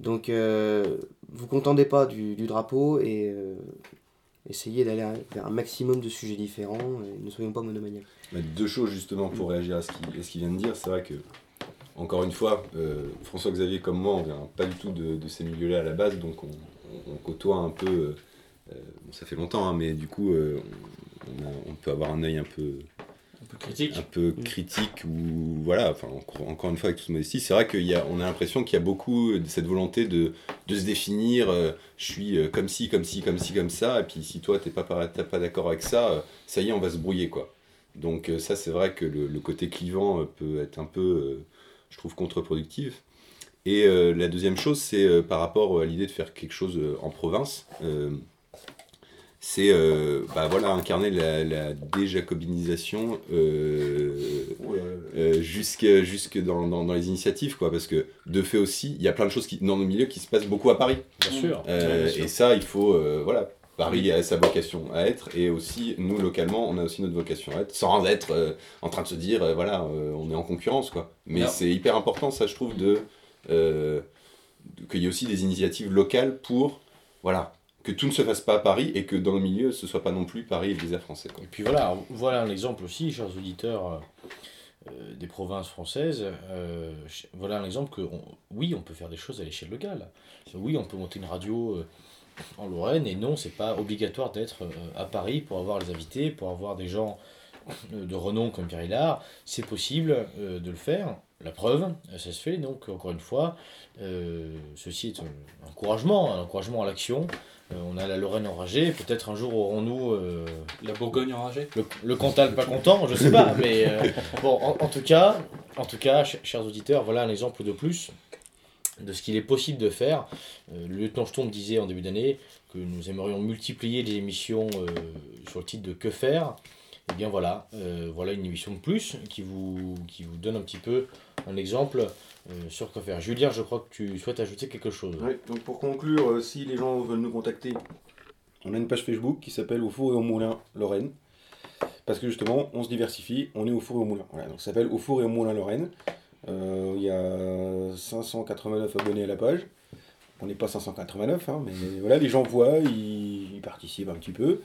Donc euh, vous contendez pas du, drapeau et euh, essayez d'aller vers un maximum de sujets différents ne soyons pas monomaniaques. Deux choses justement pour réagir à ce qu'il vient de dire. C'est vrai que, encore une fois, euh, François-Xavier comme moi, on vient pas du tout de, de ces milieux-là à la base, donc on, côtoie un peu. ça fait longtemps, hein, mais du coup, on peut avoir un œil un peu, Un peu critique. un peu critique ou voilà. Enfin, encore, une fois, avec toute modestie, c'est vrai qu'on a l'impression qu'il y a beaucoup de cette volonté de, de se définir. euh, je suis euh, comme ci, comme ci, comme ci, comme ça. Et puis si toi t'es pas pas d'accord avec ça, euh, ça y est, on va se brouiller quoi. Donc euh, ça, c'est vrai que le, le côté clivant euh, peut être un peu, euh, je trouve, contre-productif. Et euh, la deuxième chose, c'est euh, par rapport à l'idée de faire quelque chose euh, en province. C'est euh, bah, voilà, incarner la, la déjacobinisation euh, euh, jusque, jusque dans, dans, dans les initiatives, quoi. Parce que de fait aussi, il y a plein de choses qui, dans nos milieux qui se passent beaucoup à Paris. Bien sûr. Euh, bien sûr. et ça, il faut, voilà, Paris a sa vocation à être, et aussi, nous, localement, on a aussi notre vocation à être, sans être en train de se dire, voilà, on est en concurrence, quoi. Mais c'est hyper important, ça, je trouve, de, de- qu'il y ait aussi des initiatives locales pour, voilà, que tout ne se fasse pas à Paris, et que dans le milieu, ce soit pas non plus Paris et le désert français. Et puis voilà, voilà un exemple aussi, chers auditeurs euh, euh, des provinces françaises. euh, voilà un exemple que, oui, on peut faire des choses à l'échelle locale. Oui, on peut monter une radio en Lorraine, et non, c'est pas obligatoire d'être à Paris pour avoir les invités, pour avoir des gens de renom comme Pierre Hillard. C'est possible euh, de le faire. La preuve, euh, ça se fait. Donc, encore une fois, euh, ceci est un encouragement, un encouragement à l'action. Euh, on a la Lorraine enragée. Peut-être un jour aurons-nous euh, La Bourgogne enragée le, le Cantal pas content, je sais pas, mais euh, bon, en, en tout cas, en tout cas, ch- chers auditeurs, voilà un exemple de plus de ce qu'il est possible de faire. Euh, le lieutenant disait en début d'année que nous aimerions multiplier les émissions euh, sur le titre de Que faire. Et bien voilà, euh, voilà une émission de plus qui vous, donne un petit peu un exemple euh, sur quoi faire. Julien, je crois que tu souhaites ajouter quelque chose. Ouais, donc pour conclure, euh, si les gens veulent nous contacter, on a une page Facebook qui s'appelle Au Four et au Moulin Lorraine. Parce que justement, on se diversifie, on est au Four et au Moulin. Voilà, donc ça s'appelle Au Four et au Moulin Lorraine. Il y a 589 abonnés à la page. On n'est pas 589, hein, mais voilà, les gens voient, ils participent un petit peu.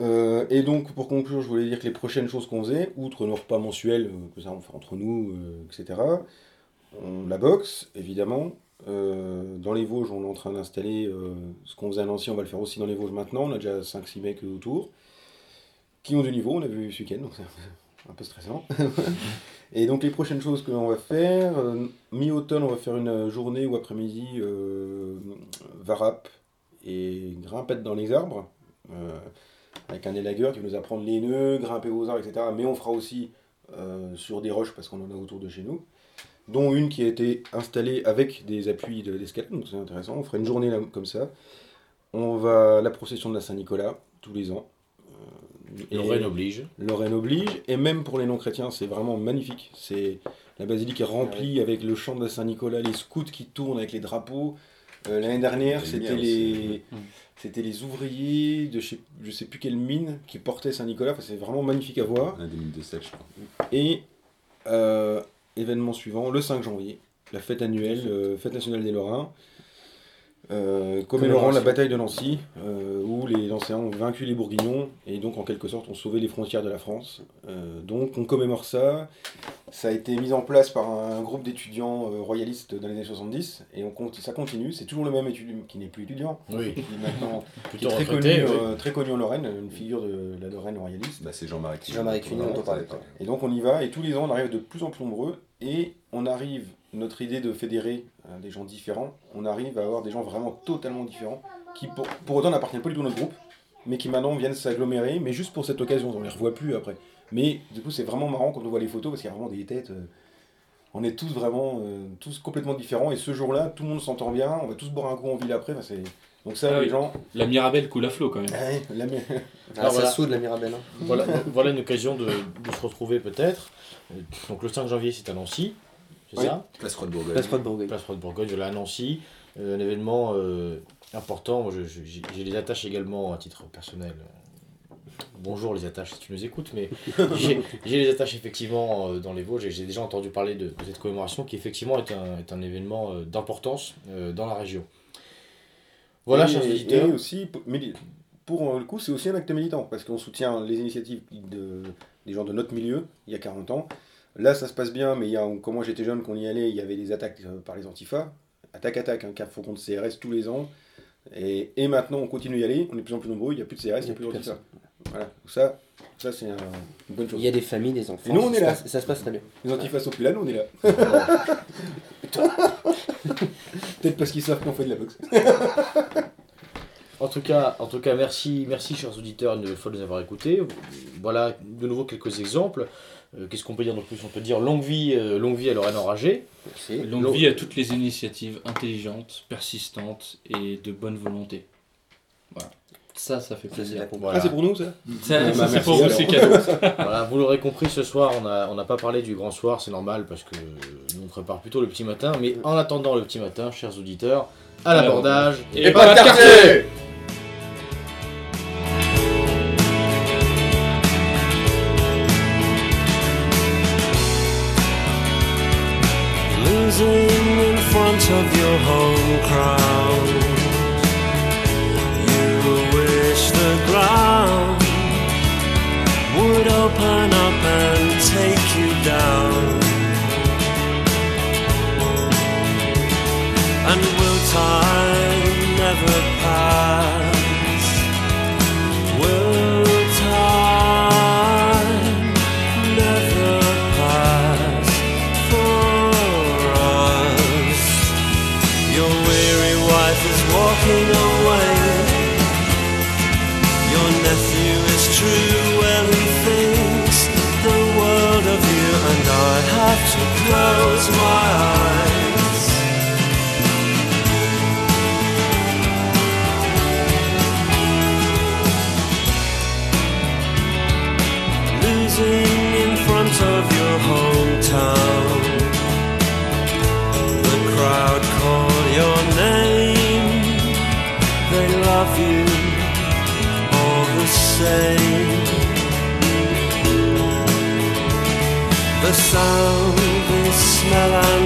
Euh, et donc, pour conclure, je voulais dire que les prochaines choses qu'on faisait, outre nos repas mensuels, euh, que ça on fait entre nous, euh, etc., on, la boxe, évidemment. Dans les Vosges, on est en train d'installer ce qu'on faisait à Nancy, on va le faire aussi dans les Vosges maintenant. On a déjà 5-6 mecs autour qui ont du niveau, on a vu ce week-end, donc c'est [LAUGHS] un peu stressant. [LAUGHS] et donc les prochaines choses que l'on va faire, mi-automne, on va faire une journée ou après-midi varap et grimpette dans les arbres, avec un élagueur qui va nous apprendre les nœuds, grimper aux arbres, etc. Mais on fera aussi euh, sur des roches parce qu'on en a autour de chez nous. dont une qui a été installée avec des appuis de- d'escalade, donc c'est intéressant. On fera une journée là, comme ça. On va à la procession de la Saint-Nicolas, tous les ans. Euh, et- Lorraine oblige. Lorraine oblige, et même pour les non-chrétiens, c'est vraiment magnifique. C'est la basilique est remplie avec le chant de la Saint-Nicolas, les scouts qui tournent avec les drapeaux. Euh, L'année dernière, c'était les, c'était les ouvriers de je sais, je sais plus quelle mine qui portaient Saint-Nicolas. Enfin, c'est vraiment magnifique à voir. Mines de. Et euh, événement suivant, le 5 janvier, la fête annuelle, euh, fête nationale des Lorrains. Euh, commémorant la bataille de Nancy, euh, où les Nancéens ont vaincu les Bourguignons et donc en quelque sorte ont sauvé les frontières de la France. Euh, donc on commémore ça. Ça a été mis en place par un groupe d'étudiants euh, royalistes dans les années 70 et on compte, ça continue. C'est toujours le même étudiant qui n'est plus étudiant, Oui, qui est maintenant [LAUGHS] qui plutôt est très retraité. connu, oui. euh, très connu en Lorraine, une figure de la Lorraine royaliste. Bah, c'est Jean-Marie Cuny. Jean-Marie tout à l'heure. Et donc on y va, et tous les ans on arrive de plus en plus nombreux, et on arrive, notre idée de fédérer euh, des gens différents, on arrive à avoir des gens vraiment totalement différents, qui pour, pour autant n'appartiennent pas du tout à notre groupe, mais qui maintenant viennent s'agglomérer, mais juste pour cette occasion, on les revoit plus après. Mais du coup c'est vraiment marrant quand on voit les photos, parce qu'il y a vraiment des têtes, euh, on est tous vraiment, euh, tous complètement différents, et ce jour-là, tout le monde s'entend bien, on va tous boire un coup en ville après, c'est... Donc ça, Ah les oui. gens... La Mirabelle coule à flot quand même. Ouais, la mi- [LAUGHS] Ah, ça voilà. soude la Mirabelle. hein. Voilà, voilà une occasion de, de se retrouver peut-être. Donc le 5 janvier, c'est à Nancy, c'est Oui. ça Place Croix de Bourgogne. Place Croix de Bourgogne. Place Roi de Bourgogne, voilà, à Nancy. Euh, un événement euh, important. Moi, je- je- J'ai des attaches également à titre personnel. Bonjour les attaches si tu nous écoutes, mais [LAUGHS] j'ai j'ai des attaches effectivement euh, dans les Vosges et j'ai déjà entendu parler de, de cette commémoration qui effectivement est un, est un événement euh, d'importance euh, dans la région. Voilà, et, chers auditeurs. Et aussi, pour, le coup, c'est aussi un acte militant, parce qu'on soutient les initiatives de, des gens de notre milieu, il y a 40 ans. Là, ça se passe bien, mais il y a, quand moi j'étais jeune, qu'on y allait, il y avait des attaques euh, par les antifas. Attaque, attaque, un cap faut contre CRS tous les ans. Et, et maintenant, on continue d'y aller, on est de plus en plus nombreux, il n'y a plus de CRS, il n'y a plus d'antifas. Voilà, ça, ça c'est un- une bonne chose. Il y a des familles, des enfants. Et nous, on ça est là. passe- Ça se passe très bien. Les antifas sont plus là, nous on est là. [LAUGHS] Peut-être parce qu'ils savent qu'on fait de la boxe. En tout cas, en tout cas merci, merci chers auditeurs une fois de nous avoir écoutés. Voilà de nouveau quelques exemples. Euh, Qu'est-ce qu'on peut dire de plus? On peut dire longue vie, euh, longue vie à Lorraine enragée. Merci. Longue vie à toutes les initiatives intelligentes, persistantes et de bonne volonté. Voilà. Ça, ça fait plaisir. la Voilà. Ah, c'est pour nous ça Ça, bah, ça, c'est pour vous, c'est cadeau. [LAUGHS] Voilà, vous l'aurez compris, ce soir, on n'a on pas parlé du grand soir, c'est normal parce que nous on prépare plutôt le petit matin. Mais en attendant le petit matin, chers auditeurs, à l'abordage Et pas de quartier losing in front of your home crowd. You wish the ground would open up and take you down. And will time never pass? Sound, the smell,